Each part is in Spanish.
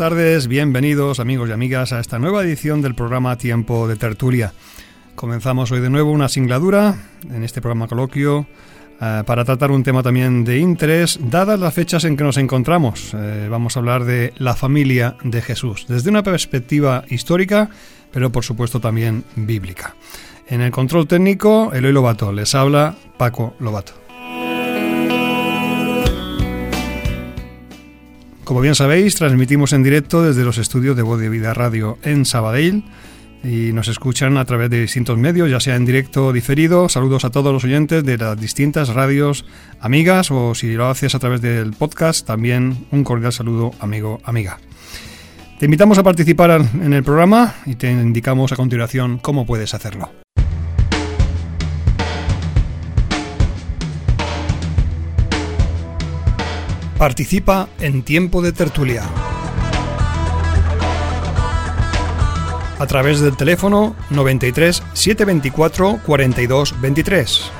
Tardes, bienvenidos amigos y amigas a esta nueva edición del programa Tiempo de Tertulia. Comenzamos hoy de nuevo una singladura en este programa coloquio eh, para tratar un tema también de interés, dadas las fechas en que nos encontramos. Eh, vamos a hablar de la familia de Jesús, desde una perspectiva histórica, pero por supuesto también bíblica. En el control técnico, Eloy Lobato, les habla Paco Lobato. Como bien sabéis, transmitimos en directo desde los estudios de Voz de Vida Radio en Sabadell y nos escuchan a través de distintos medios, ya sea en directo o diferido. Saludos a todos los oyentes de las distintas radios amigas o si lo haces a través del podcast, también un cordial saludo amigo, amiga. Te invitamos a participar en el programa y te indicamos a continuación cómo puedes hacerlo. Participa en Tiempo de Tertulia. A través del teléfono 93 724 42 23.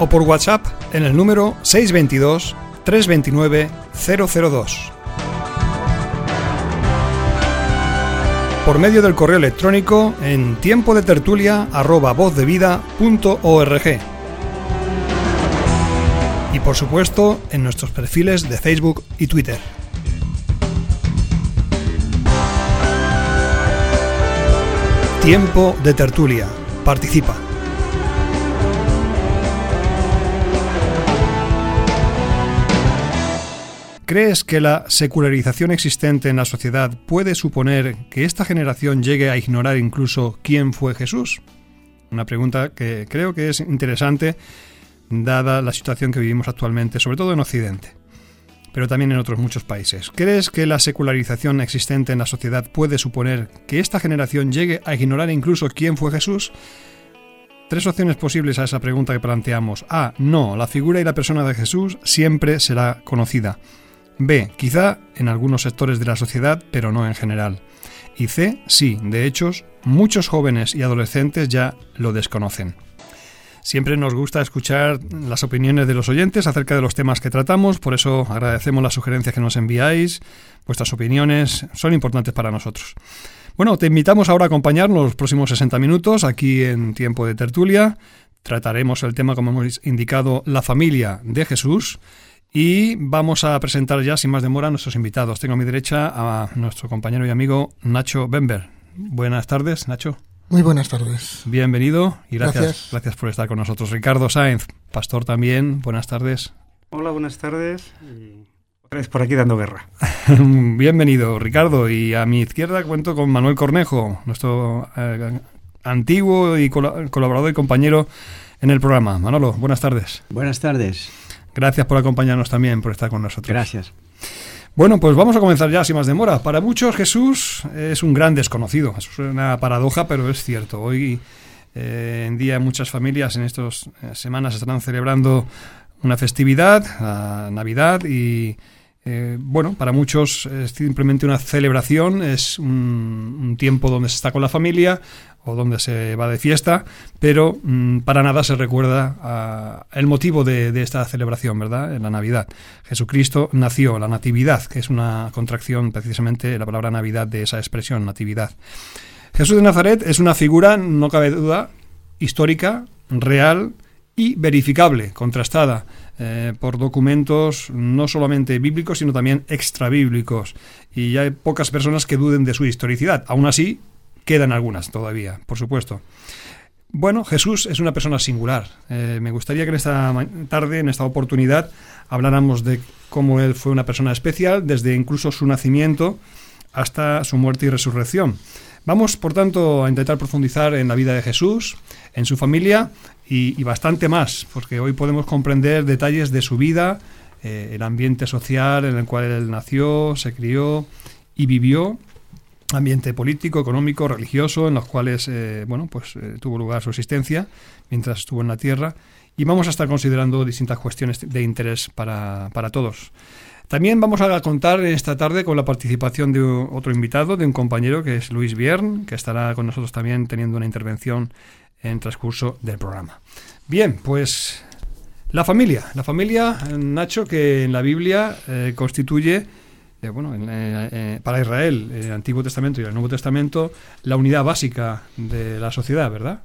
O por WhatsApp en el número 622 329 002. Por medio del correo electrónico en tiempo de tertulia arroba por supuesto en nuestros perfiles de Facebook y Twitter. Tiempo de tertulia. Participa. ¿Crees que la secularización existente en la sociedad puede suponer que esta generación llegue a ignorar incluso quién fue Jesús? Una pregunta que creo que es interesante dada la situación que vivimos actualmente, sobre todo en Occidente, pero también en otros muchos países. ¿Crees que la secularización existente en la sociedad puede suponer que esta generación llegue a ignorar incluso quién fue Jesús? Tres opciones posibles a esa pregunta que planteamos. A. No, la figura y la persona de Jesús siempre será conocida. B. Quizá en algunos sectores de la sociedad, pero no en general. Y C. Sí, de hecho, muchos jóvenes y adolescentes ya lo desconocen. Siempre nos gusta escuchar las opiniones de los oyentes acerca de los temas que tratamos, por eso agradecemos las sugerencias que nos enviáis, vuestras opiniones son importantes para nosotros. Bueno, te invitamos ahora a acompañarnos los próximos 60 minutos aquí en Tiempo de Tertulia. Trataremos el tema, como hemos indicado, la familia de Jesús. Y vamos a presentar ya, sin más demora, a nuestros invitados. Tengo a mi derecha a nuestro compañero y amigo Nacho Bember. Buenas tardes, Nacho. Muy buenas tardes. Bienvenido y gracias, gracias, por estar con nosotros. Ricardo Sáenz, pastor también, buenas tardes. Hola, buenas tardes. Y otra vez por aquí dando guerra. Bienvenido, Ricardo. Y a mi izquierda cuento con Manuel Cornejo, nuestro eh, antiguo y colaborador y compañero en el programa. Manolo, buenas tardes. Buenas tardes. Gracias por acompañarnos también, por estar con nosotros. Gracias. Bueno, pues vamos a comenzar ya sin más demora. Para muchos Jesús es un gran desconocido. Es una paradoja, pero es cierto. Hoy eh, en día muchas familias en estas semanas estarán celebrando una festividad, la Navidad, y eh, bueno, para muchos es simplemente una celebración, es un, tiempo donde se está con la familia, o donde se va de fiesta, pero mmm, para nada se recuerda el motivo de, de, esta celebración, ¿verdad? En la Navidad. Jesucristo nació, la natividad, que es una contracción precisamente la palabra Navidad de esa expresión, natividad. Jesús de Nazaret es una figura, no cabe duda, histórica, real y verificable, contrastada eh, por documentos no solamente bíblicos, sino también extrabíblicos. Y ya hay pocas personas que duden de su historicidad. Aún así, Quedan algunas todavía, por supuesto. Bueno, Jesús es una persona singular. Eh, me gustaría que en esta tarde, en esta oportunidad, habláramos de cómo él fue una persona especial, desde incluso su nacimiento hasta su muerte y resurrección. Vamos, por tanto, a intentar profundizar en la vida de Jesús, en su familia y, bastante más, porque hoy podemos comprender detalles de su vida, eh, el ambiente social en el cual él nació, se crió y vivió ambiente político, económico, religioso, en los cuales eh, bueno, pues, eh, tuvo lugar su existencia mientras estuvo en la Tierra. Y vamos a estar considerando distintas cuestiones de interés para, para todos. También vamos a contar esta tarde con la participación de otro invitado, de un compañero que es Luis Biern, que estará con nosotros también teniendo una intervención en el transcurso del programa. Bien, pues la familia. La familia, Nacho, que en la Biblia eh, constituye eh, bueno, eh, para Israel, el Antiguo Testamento y el Nuevo Testamento, la unidad básica de la sociedad, ¿verdad?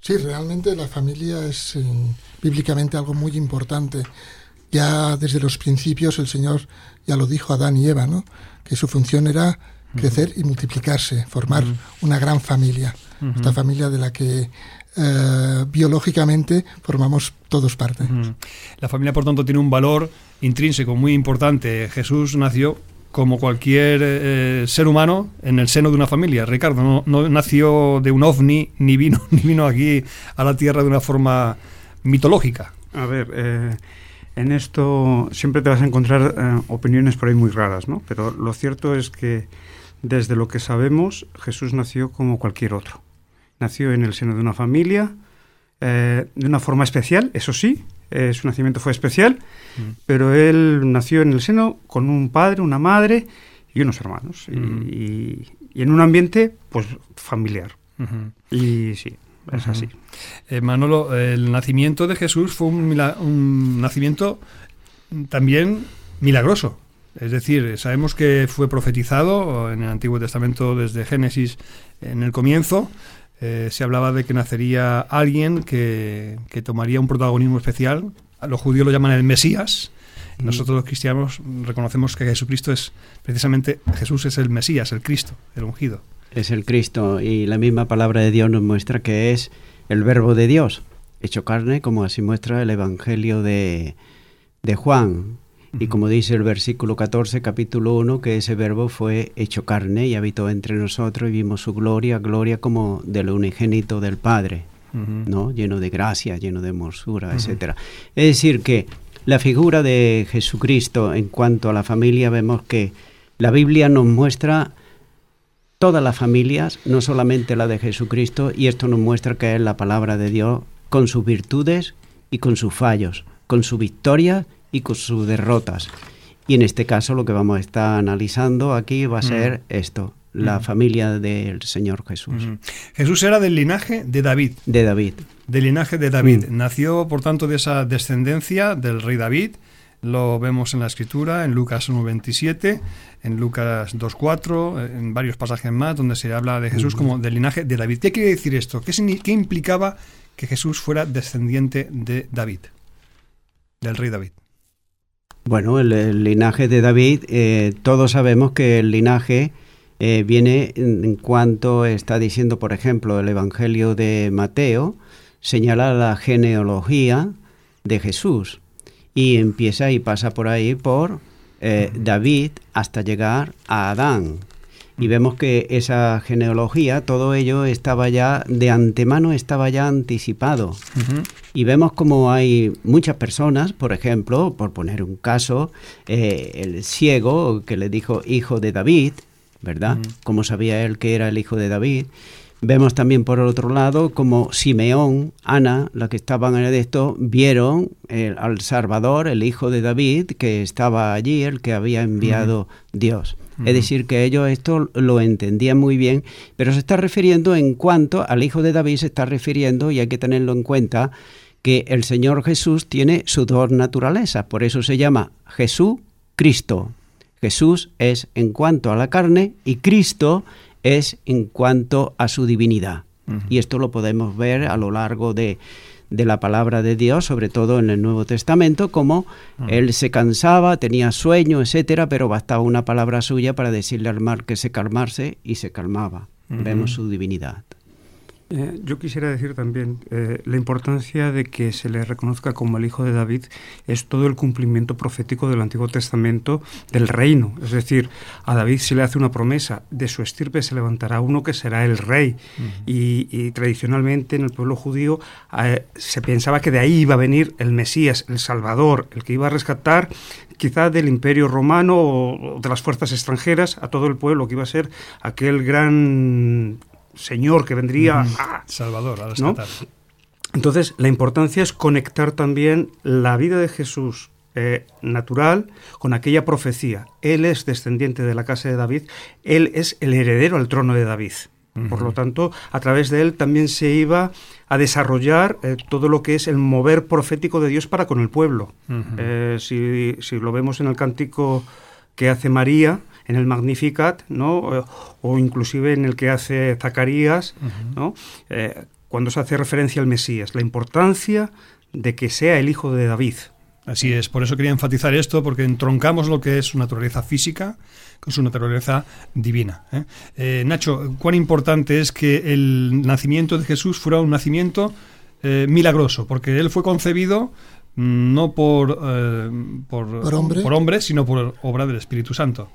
Sí, realmente la familia es bíblicamente algo muy importante. Ya desde los principios el Señor ya lo dijo a Adán y Eva, ¿no? Que su función era crecer y multiplicarse, formar una gran familia. Esta familia de la que eh, biológicamente formamos todos parte. La familia, por tanto, tiene un valor intrínseco muy importante. Jesús nació como cualquier eh, ser humano en el seno de una familia. Ricardo no, nació de un ovni ni vino ni vino aquí a la tierra de una forma mitológica. A ver, eh, en esto siempre te vas a encontrar opiniones por ahí muy raras, ¿no? Pero lo cierto es que desde lo que sabemos Jesús nació como cualquier otro nació en el seno de una familia, eh, de una forma especial, eso sí, eh, su nacimiento fue especial, mm. pero él nació en el seno con un padre, una madre y unos hermanos, y, mm. en un ambiente pues familiar. Y sí, es así. Eh, Manolo, el nacimiento de Jesús fue un, un nacimiento también milagroso. Es decir, sabemos que fue profetizado en el Antiguo Testamento desde Génesis en el comienzo, eh, se hablaba de que nacería alguien que, tomaría un protagonismo especial. Los judíos lo llaman el Mesías. Mm. Nosotros los cristianos reconocemos que Jesucristo es precisamente, Jesús es el Mesías, el Cristo, el ungido. Es el Cristo y la misma palabra de Dios nos muestra que es el verbo de Dios, hecho carne, como así muestra el Evangelio de, de Juan. Y como dice el versículo 14, capítulo 1, que ese verbo fue hecho carne y habitó entre nosotros y vimos su gloria, gloria como del unigénito del Padre, ¿no? Lleno de gracia, lleno de hermosura, etcétera. Es decir, que la figura de Jesucristo en cuanto a la familia, vemos que la Biblia nos muestra todas las familias, no solamente la de Jesucristo, y esto nos muestra que es la palabra de Dios con sus virtudes y con sus fallos, con su victoria y con sus derrotas. Y en este caso lo que vamos a estar analizando aquí va a ser esto, la familia del Señor Jesús. Jesús era del linaje de David. De David. Del linaje de David. Nació, por tanto, de esa descendencia del rey David. Lo vemos en la escritura, en Lucas 1.27, en Lucas 2.4, en varios pasajes más, donde se habla de Jesús como del linaje de David. ¿Qué quiere decir esto? ¿Qué, ¿Qué implicaba que Jesús fuera descendiente de David? Del rey David. Bueno, el, linaje de David, eh, todos sabemos que el linaje eh, viene en, cuanto está diciendo, por ejemplo, el Evangelio de Mateo, señala la genealogía de Jesús y empieza y pasa por ahí por eh, David hasta llegar a Adán. Y vemos que esa genealogía, todo ello estaba ya de antemano, estaba ya anticipado. Y vemos como hay muchas personas, por ejemplo, por poner un caso, eh, el ciego que le dijo hijo de David, ¿verdad? Como sabía él que era el hijo de David. Vemos también por el otro lado como Simeón, Ana, la que estaban en esto, vieron al Salvador, el hijo de David, que estaba allí, el que había enviado Dios. Es decir, que ellos esto lo entendían muy bien, pero se está refiriendo en cuanto al hijo de David, se está refiriendo, y hay que tenerlo en cuenta, que el Señor Jesús tiene su dos naturalezas, por eso se llama Jesús Cristo. Jesús es en cuanto a la carne y Cristo es en cuanto a su divinidad. Y esto lo podemos ver a lo largo de, de la palabra de Dios, sobre todo en el Nuevo Testamento, como él se cansaba, tenía sueño, etcétera, pero bastaba una palabra suya para decirle al mar que se calmase y se calmaba. Vemos su divinidad. Eh, yo quisiera decir también eh, la importancia de que se le reconozca como el hijo de David es todo el cumplimiento profético del Antiguo Testamento del reino. Es decir, a David se le hace una promesa, de su estirpe se levantará uno que será el rey. y, tradicionalmente en el pueblo judío eh, se pensaba que de ahí iba a venir el Mesías, el Salvador, el que iba a rescatar quizá del imperio romano o de las fuerzas extranjeras a todo el pueblo, que iba a ser aquel gran señor que vendría a... Salvador, a rescatar. Entonces, la importancia es conectar también la vida de Jesús eh, natural con aquella profecía. Él es descendiente de la casa de David, él es el heredero al trono de David. Por lo tanto, a través de él también se iba a desarrollar eh, todo lo que es el mover profético de Dios para con el pueblo. Eh, si, si, lo vemos en el cántico que hace María, en el Magnificat, ¿no? o inclusive en el que hace Zacarías, ¿no? Eh, cuando se hace referencia al Mesías, la importancia de que sea el hijo de David. Así es, por eso quería enfatizar esto, porque entroncamos lo que es su naturaleza física con su naturaleza divina. ¿eh? Eh, Nacho, ¿cuán importante es que el nacimiento de Jesús fuera un nacimiento milagroso? Porque él fue concebido mm, no por, por, hombre? por, hombre? sino por obra del Espíritu Santo.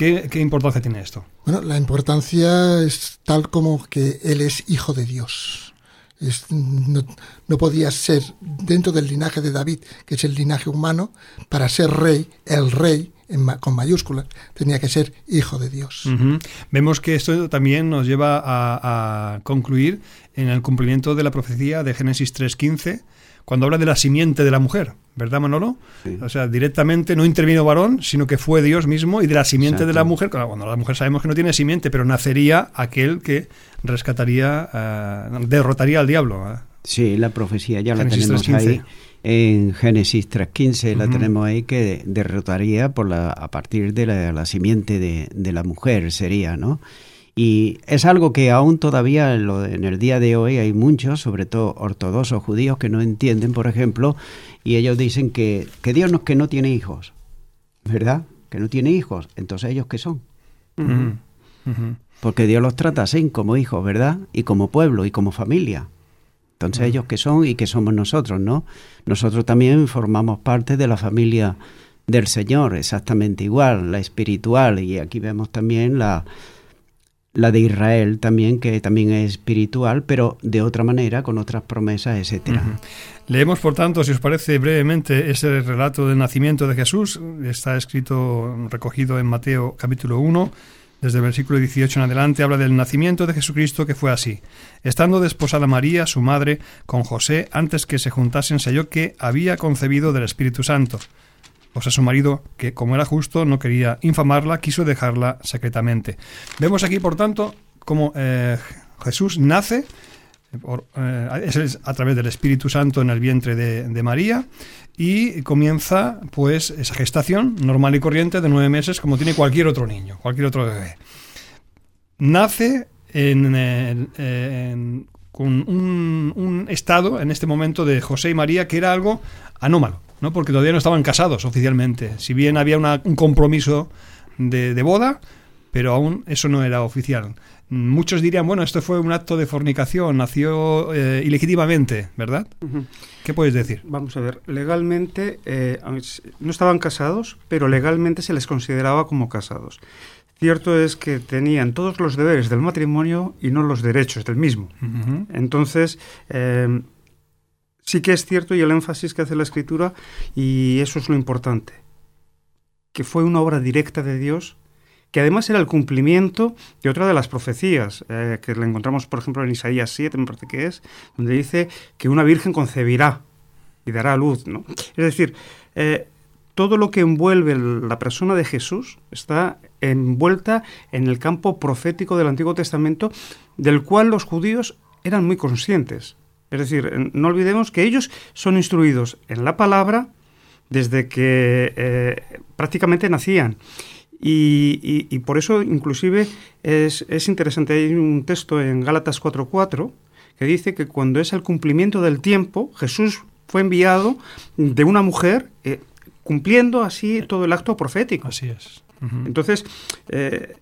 ¿Qué, importancia tiene esto? Bueno, la importancia es tal como que Él es hijo de Dios. no, podía ser dentro del linaje de David, que es el linaje humano, para ser rey, el rey, con mayúsculas, tenía que ser hijo de Dios. Vemos que esto también nos lleva a, a, concluir en el cumplimiento de la profecía de Génesis 3.15, cuando habla de la simiente de la mujer, ¿verdad, Manolo? O sea, directamente no intervino varón, sino que fue Dios mismo y de la simiente de la mujer, cuando la mujer sabemos que no tiene simiente, pero nacería aquel que rescataría, eh, derrotaría al diablo. ¿eh? Sí, la profecía ya la tenemos ahí en Génesis 3.15, la tenemos ahí que derrotaría por la, a partir de la, simiente de, de la mujer, sería, ¿no? Y es algo que aún todavía en el día de hoy hay muchos, sobre todo ortodoxos judíos, que no entienden, por ejemplo, y ellos dicen que, que Dios no es que no tiene hijos, ¿verdad? Que no tiene hijos. Entonces, ¿ellos qué son? Porque Dios los trata así, como hijos, ¿verdad? Y como pueblo y como familia. Entonces, ¿ellos qué son y qué somos nosotros, no? Nosotros también formamos parte de la familia del Señor, exactamente igual, la espiritual, y aquí vemos también la la de Israel también, que también es espiritual, pero de otra manera, con otras promesas, etcétera. Leemos, por tanto, si os parece brevemente, ese relato del nacimiento de Jesús. Está escrito, recogido en Mateo capítulo 1, desde el versículo 18 en adelante, habla del nacimiento de Jesucristo que fue así. Estando desposada María, su madre, con José, antes que se juntasen, se halló que había concebido del Espíritu Santo. O sea, su marido, que como era justo, no quería infamarla, quiso dejarla secretamente. Vemos aquí, por tanto, cómo eh, Jesús nace eh, es a través del Espíritu Santo en el vientre de, María y comienza pues esa gestación normal y corriente de nueve meses como tiene cualquier otro niño, cualquier otro bebé. Nace en, con un, un, estado en este momento de José y María que era algo anómalo. ¿No? porque todavía no estaban casados oficialmente. Si bien había un compromiso de, boda, pero aún eso no era oficial. Muchos dirían, bueno, esto fue un acto de fornicación, nació eh, ilegítimamente, ¿verdad? ¿Qué puedes decir? Vamos a ver, legalmente eh, no estaban casados, pero legalmente se les consideraba como casados. Cierto es que tenían todos los deberes del matrimonio y no los derechos del mismo. Entonces, eh, sí que es cierto y el énfasis que hace la escritura, y eso es lo importante, que fue una obra directa de Dios, que además era el cumplimiento de otra de las profecías, eh, que la encontramos, por ejemplo, en Isaías 7, me parece que es, donde dice que una virgen concebirá y dará luz. ¿no? Es decir, eh, todo lo que envuelve la persona de Jesús está envuelta en el campo profético del Antiguo Testamento, del cual los judíos eran muy conscientes. Es decir, no olvidemos que ellos son instruidos en la palabra desde que eh, prácticamente nacían. Y, por eso inclusive es, interesante, hay un texto en Gálatas 4.4 que dice que cuando es el cumplimiento del tiempo, Jesús fue enviado de una mujer eh, cumpliendo así todo el acto profético. Así es. Entonces, eh,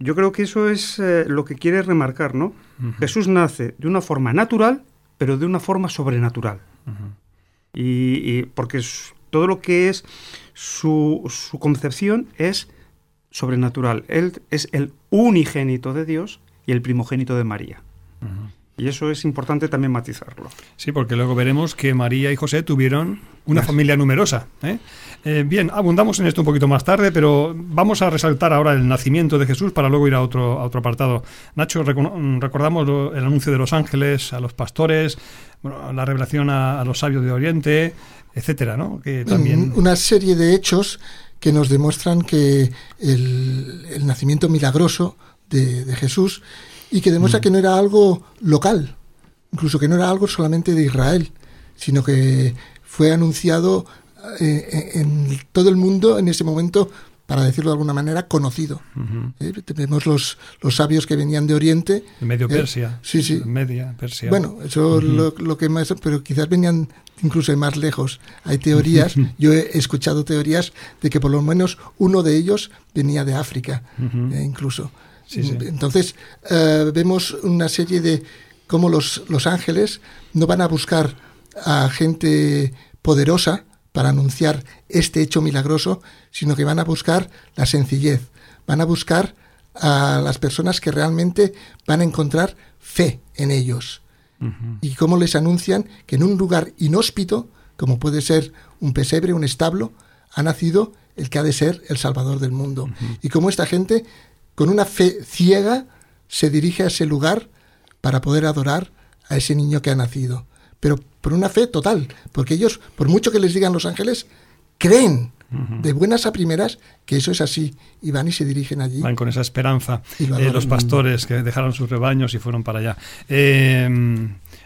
Yo creo que eso es eh, lo que quiere remarcar, ¿no? Jesús nace de una forma natural, pero de una forma sobrenatural. y, porque todo lo que es su, su, concepción es sobrenatural. Él es el unigénito de Dios y el primogénito de María. Y eso es importante también matizarlo. Sí, porque luego veremos que María y José tuvieron una familia numerosa. ¿eh? Eh, bien, abundamos en esto un poquito más tarde, pero vamos a resaltar ahora el nacimiento de Jesús para luego ir a otro, a otro apartado. Nacho, recordamos el anuncio de los ángeles a los pastores, la revelación a, los sabios de Oriente, etcétera, ¿no? Que también... Una serie de hechos que nos demuestran que el, nacimiento milagroso de, de Jesús y que demuestra mm. que no era algo local, incluso que no era algo solamente de Israel, sino que fue anunciado eh, en todo el mundo en ese momento, para decirlo de alguna manera, conocido. Eh, tenemos los, los sabios que venían de Oriente. Medio eh, Persia. sí, sí. Media Persia. Bueno, eso lo, lo, que más, pero quizás venían incluso de más lejos. Hay teorías, yo he escuchado teorías de que por lo menos uno de ellos venía de África, incluso. Entonces, eh, vemos una serie de cómo los, los ángeles no van a buscar a gente poderosa para anunciar este hecho milagroso, sino que van a buscar la sencillez, van a buscar a las personas que realmente van a encontrar fe en ellos. Y cómo les anuncian que en un lugar inhóspito, como puede ser un pesebre, un establo, ha nacido el que ha de ser el Salvador del mundo. Y cómo esta gente con una fe ciega, se dirige a ese lugar para poder adorar a ese niño que ha nacido. Pero por una fe total, porque ellos, por mucho que les digan los ángeles, creen de buenas a primeras que eso es así y van y se dirigen allí. Van con esa esperanza. Eh, los pastores que dejaron sus rebaños y fueron para allá. Eh,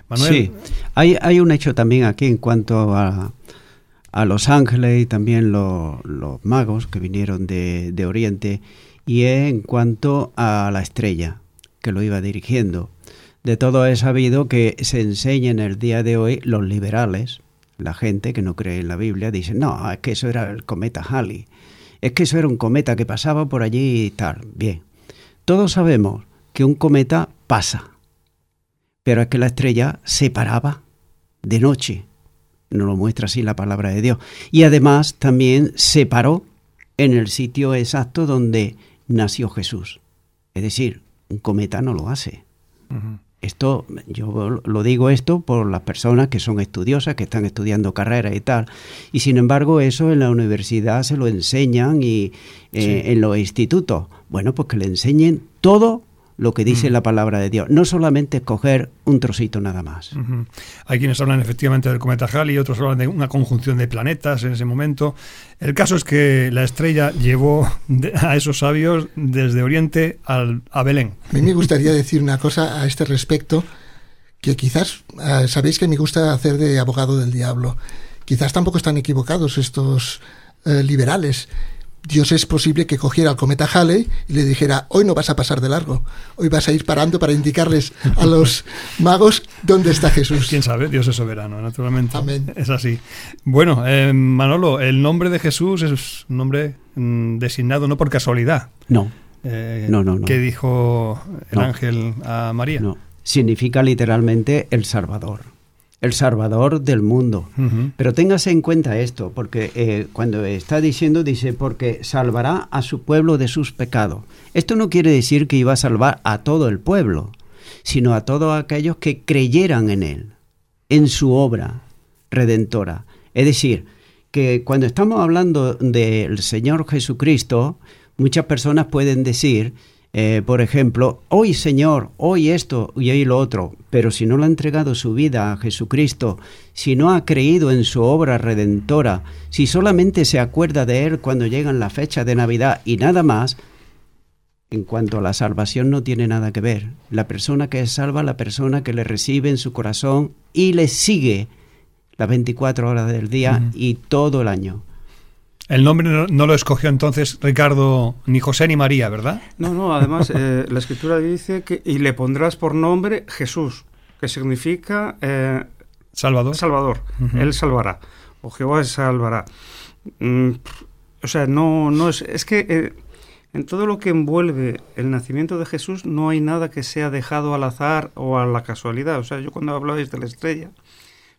Manuel. Sí, hay, hay un hecho también aquí en cuanto a, a los ángeles y también los magos que vinieron de, de Oriente y en cuanto a la estrella que lo iba dirigiendo. De todo he sabido que se enseña en el día de hoy los liberales, la gente que no cree en la Biblia, dicen, no, es que eso era el cometa Halley, es que eso era un cometa que pasaba por allí y tal. Bien, todos sabemos que un cometa pasa, pero es que la estrella se paraba de noche, nos lo muestra así la palabra de Dios, y además también se paró en el sitio exacto donde nació Jesús. Es decir, un cometa no lo hace. Esto, yo lo digo esto por las personas que son estudiosas, que están estudiando carreras y tal. Y sin embargo, eso en la universidad se lo enseñan y eh, en los institutos. Bueno, pues que le enseñen todo lo que dice la palabra de Dios, no solamente escoger un trocito nada más. Hay quienes hablan efectivamente del cometa Halley, otros hablan de una conjunción de planetas en ese momento. El caso es que la estrella llevó a esos sabios desde Oriente al, a Belén. A mí me gustaría decir una cosa a este respecto, que quizás ah, sabéis que me gusta hacer de abogado del diablo. Quizás tampoco están equivocados estos eh, liberales Dios es posible que cogiera al cometa Halley y le dijera, hoy no vas a pasar de largo, hoy vas a ir parando para indicarles a los magos dónde está Jesús. Quién sabe, Dios es soberano, naturalmente. Amén. Es así. Bueno, eh, Manolo, el nombre de Jesús es un nombre mm, designado no por casualidad. No. Eh, no, no, no. ¿Qué dijo el ángel a María? No. Significa literalmente el Salvador el Salvador del mundo. Pero téngase en cuenta esto, porque eh, cuando está diciendo, dice, porque salvará a su pueblo de sus pecados. Esto no quiere decir que iba a salvar a todo el pueblo, sino a todos aquellos que creyeran en él, en su obra redentora. Es decir, que cuando estamos hablando del Señor Jesucristo, muchas personas pueden decir, eh, por ejemplo, hoy Señor, hoy esto y hoy lo otro, pero si no le ha entregado su vida a Jesucristo, si no ha creído en su obra redentora, si solamente se acuerda de Él cuando llegan la fecha de Navidad y nada más, en cuanto a la salvación no tiene nada que ver. La persona que es salva, la persona que le recibe en su corazón y le sigue las 24 horas del día y todo el año. El nombre no, lo escogió entonces Ricardo ni José ni María, ¿verdad? No, no, además eh, la escritura dice que y le pondrás por nombre Jesús, que significa eh, Salvador. Salvador, Él salvará, o Jehová salvará. Mm, o sea, no, no es, es que en todo lo que envuelve el nacimiento de Jesús no hay nada que sea dejado al azar o a la casualidad. O sea, yo cuando hablabais de la estrella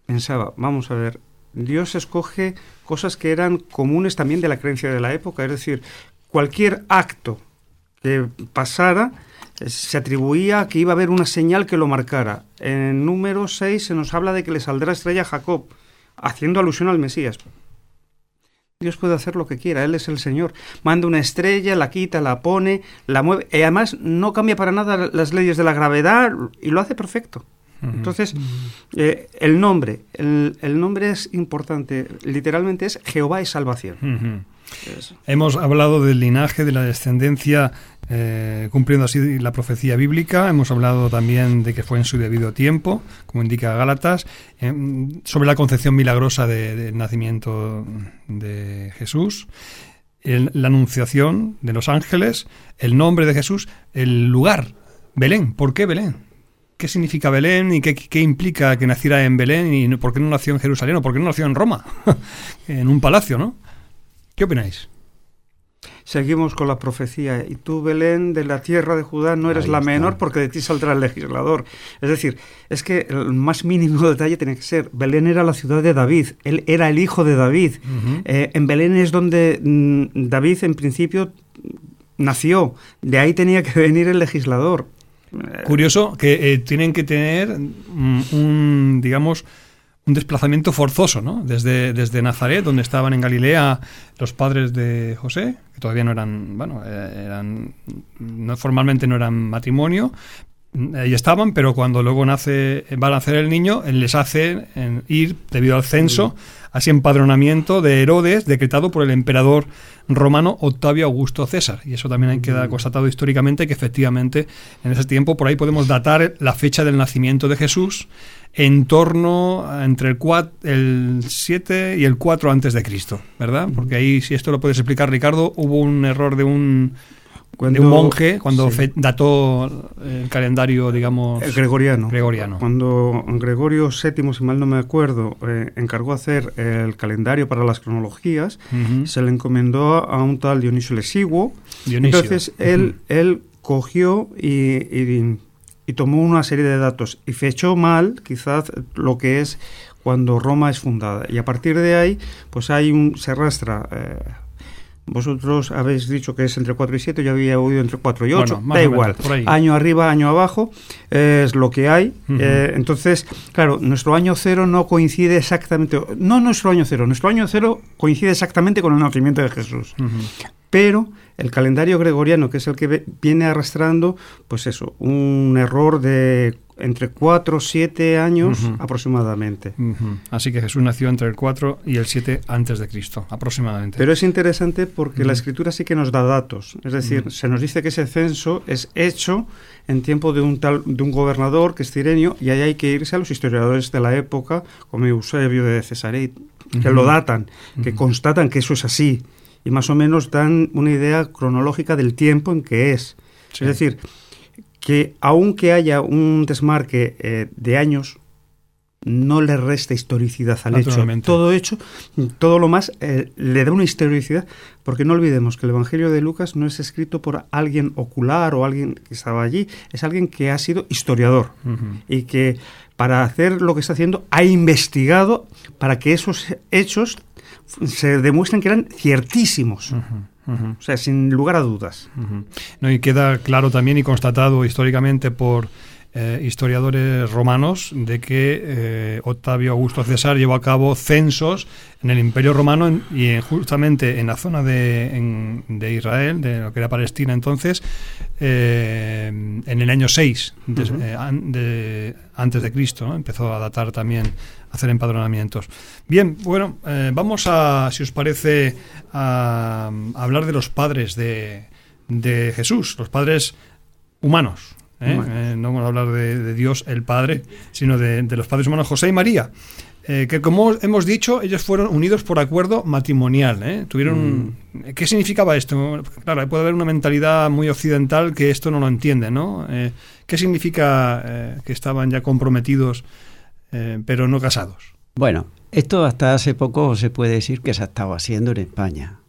pensaba, vamos a ver, Dios escoge cosas que eran comunes también de la creencia de la época, es decir, cualquier acto que pasara eh, se atribuía que iba a haber una señal que lo marcara. En número 6 se nos habla de que le saldrá estrella a Jacob, haciendo alusión al Mesías. Dios puede hacer lo que quiera, Él es el Señor. Manda una estrella, la quita, la pone, la mueve, y además no cambia para nada las leyes de la gravedad y lo hace perfecto. Entonces, eh, el nombre, el, nombre es importante, literalmente es Jehová es salvación. Hemos hablado del linaje, de la descendencia, eh, cumpliendo así la profecía bíblica. Hemos hablado también de que fue en su debido tiempo, como indica Gálatas, eh, sobre la concepción milagrosa del nacimiento de Jesús. la anunciación de los ángeles, el nombre de Jesús, el lugar, Belén. ¿Por qué Belén? ¿Qué significa Belén y qué, qué, implica que naciera en Belén y por qué no nació en Jerusalén o por qué no nació en Roma? en un palacio, ¿no? ¿Qué opináis? Seguimos con la profecía. Y tú, Belén, de la tierra de Judá, no eres la menor porque de ti saldrá el legislador. Es decir, es que el más mínimo detalle tiene que ser, Belén era la ciudad de David, él era el hijo de David. Eh, en Belén es donde mm, David en principio nació, de ahí tenía que venir el legislador. Curioso que eh, tienen que tener mm, un, digamos, un desplazamiento forzoso, ¿no? Desde, desde Nazaret, donde estaban en Galilea los padres de José, que todavía no eran, bueno, eh, eran, no, formalmente no eran matrimonio, ahí estaban, pero cuando luego nace, va a nacer el niño, les hace ir, debido al censo, así empadronamiento de Herodes, decretado por el emperador romano Octavio Augusto César. Y eso también queda constatado históricamente que efectivamente en ese tiempo por ahí podemos datar la fecha del nacimiento de Jesús en torno entre el, 4, el 7 y el 4 antes de Cristo, ¿verdad? Porque ahí, si esto lo puedes explicar, Ricardo, hubo un error de un, de un monje cuando dató el calendario, digamos... El gregoriano. gregoriano. Cuando Gregorio VII, si mal no me acuerdo, eh, encargó hacer el calendario para las cronologías, se le encomendó a un tal Dionisio Lesiguo. Entonces, él, él cogió y y tomó una serie de datos y fechó mal quizás lo que es cuando Roma es fundada. Y a partir de ahí, pues hay un, se arrastra. Eh, vosotros habéis dicho que es entre 4 y 7, yo había oído entre 4 y 8, da igual. año arriba, año abajo, es lo que hay. Eh, entonces, claro, nuestro año cero no coincide exactamente, no nuestro año cero, nuestro año cero coincide exactamente con el nacimiento de Jesús. Pero el calendario gregoriano, que es el que viene arrastrando, pues eso, un error de entre 4 o 7 años aproximadamente. Así que Jesús nació entre el 4 y el 7 antes de Cristo, aproximadamente. Pero es interesante porque la escritura sí que nos da datos. Es decir, se nos dice que ese censo es hecho en tiempo de un tal de un gobernador que es Cirenio y ahí hay que irse a los historiadores de la época, como Eusebio de Cesarea, que lo datan, que constatan que eso es así y más o menos dan una idea cronológica del tiempo en que es. Es decir, que aunque haya un desmarque eh, de años, no le resta historicidad al hecho. Todo hecho, todo lo más eh, le da una historicidad, porque no olvidemos que el Evangelio de Lucas no es escrito por alguien ocular o alguien que estaba allí, es alguien que ha sido historiador y que para hacer lo que está haciendo ha investigado para que esos hechos se demuestran que eran ciertísimos. O sea, sin lugar a dudas. no, y queda claro también y constatado históricamente por eh, historiadores romanos de que eh, Octavio Augusto César llevó a cabo censos en el Imperio Romano y justamente en la zona de, de, Israel, de lo que era Palestina entonces, eh, en el año 6 de, antes de Cristo. Empezó a datar también, hacer empadronamientos. Bien, bueno, vamos a, si os parece, a, hablar de los padres de, de Jesús, los padres humanos. ¿eh? Eh, no vamos a hablar de, Dios el Padre, sino de, los padres humanos José y María. Eh, que como hemos dicho, ellos fueron unidos por acuerdo matrimonial. Tuvieron, mm. ¿Qué significaba esto? Claro, puede haber una mentalidad muy occidental que esto no lo entiende, ¿no? ¿Qué significa que estaban ya comprometidos pero no casados? Bueno, esto hasta hace poco se puede decir que se estaba haciendo en España.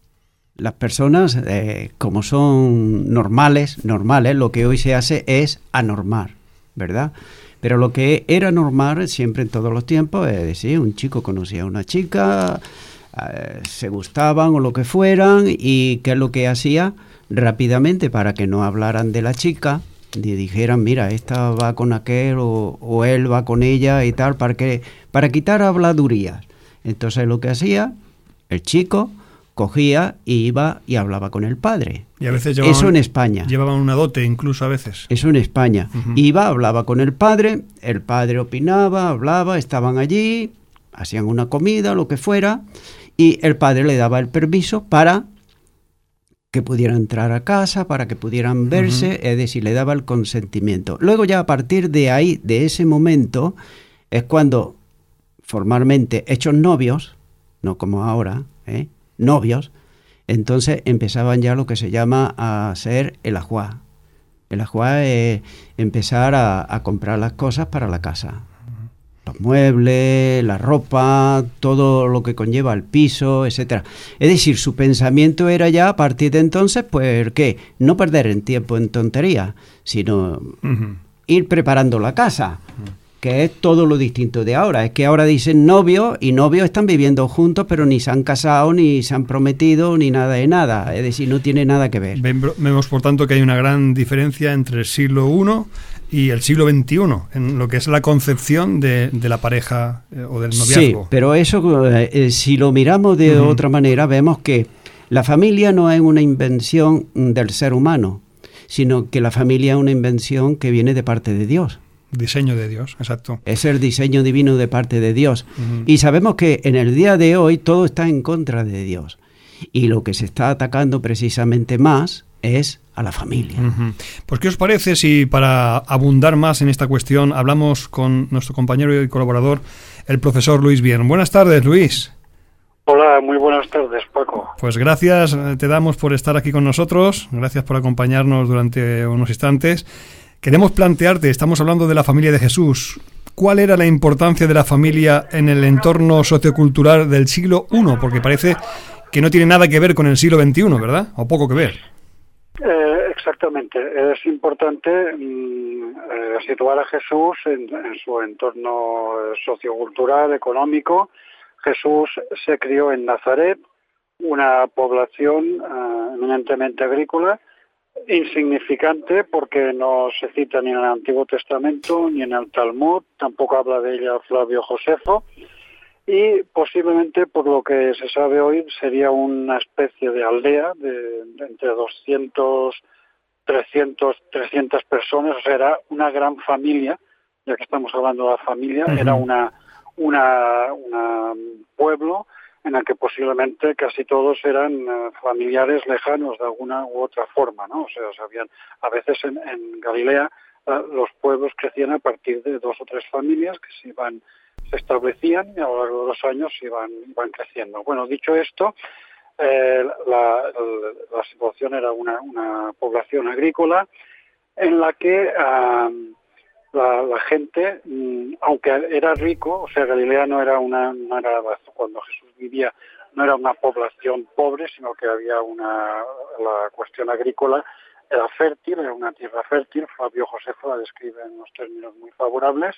Las personas, eh, como son normales, normales, lo que hoy se hace es anormar, ¿verdad? Pero lo que era normal siempre en todos los tiempos es decir, un chico conocía a una chica, eh, se gustaban o lo que fueran, y ¿qué es lo que hacía? Rápidamente, para que no hablaran de la chica, y dijeran, mira, esta va con aquel o, él va con ella y tal, para, que, para quitar habladurías. Entonces lo que hacía el chico cogía y iba y hablaba con el padre. Y a veces llevaban, Eso en España. Llevaban una dote incluso a veces. Eso en España. Iba, hablaba con el padre, el padre opinaba, hablaba, estaban allí, hacían una comida, lo que fuera, y el padre le daba el permiso para que pudieran entrar a casa, para que pudieran verse, es decir, le daba el consentimiento. Luego ya a partir de ahí, de ese momento, es cuando formalmente hechos novios, no como ahora, ¿eh? novios, entonces empezaban ya lo que se llama a ser el ajuá. El ajuá es empezar a, comprar las cosas para la casa. Los muebles, la ropa, todo lo que conlleva el piso, etcétera. Es decir, su pensamiento era ya a partir de entonces, pues, ¿qué? No perder el tiempo en tonterías, sino ir preparando la casa que es todo lo distinto de ahora. Es que ahora dicen novio y novios están viviendo juntos, pero ni se han casado, ni se han prometido, ni nada de nada. Es decir, no tiene nada que ver. Vemos, por tanto, que hay una gran diferencia entre el siglo I y el siglo XXI, en lo que es la concepción de, la pareja eh, o del noviazgo. Sí, pero eso, eh, si lo miramos de otra manera, vemos que la familia no es una invención del ser humano, sino que la familia es una invención que viene de parte de Dios. Diseño de Dios, exacto. Es el diseño divino de parte de Dios. Y sabemos que en el día de hoy todo está en contra de Dios. Y lo que se está atacando precisamente más es a la familia. Pues ¿qué os parece si para abundar más en esta cuestión hablamos con nuestro compañero y colaborador, el profesor Luis Bien? Buenas tardes, Luis. Hola, muy buenas tardes, Paco. Pues gracias, eh, te damos por estar aquí con nosotros, gracias por acompañarnos durante unos instantes. Queremos plantearte, estamos hablando de la familia de Jesús. ¿Cuál era la importancia de la familia en el entorno sociocultural del siglo I? Porque parece que no tiene nada que ver con el siglo XXI, ¿verdad? O poco que ver. Eh, exactamente. Es importante mm, eh, situar a Jesús en, su entorno sociocultural, económico. Jesús se crió en Nazaret, una población eh, eminentemente agrícola, insignificante porque no se cita ni en el Antiguo Testamento ni en el Talmud, tampoco habla de ella Flavio Josefo y posiblemente por lo que se sabe hoy sería una especie de aldea de, entre 200 300 300 personas, o sea, era una gran familia, ya que estamos hablando de la familia, era una una, una pueblo en el que posiblemente casi todos eran eh, familiares lejanos de alguna u otra forma, ¿no? O sea, sabían, a veces en, en Galilea los pueblos crecían a partir de dos o tres familias que se iban, se establecían y a lo largo de los años iban, iban creciendo. Bueno, dicho esto, eh, la, la, situación era una, una población agrícola en la que la, gente, mm, aunque era rico, o sea, Galilea no era una, no era, cuando Jesús vivía, no era una población pobre, sino que había una, la cuestión agrícola era fértil, era una tierra fértil, Fabio Josefo la describe en unos términos muy favorables,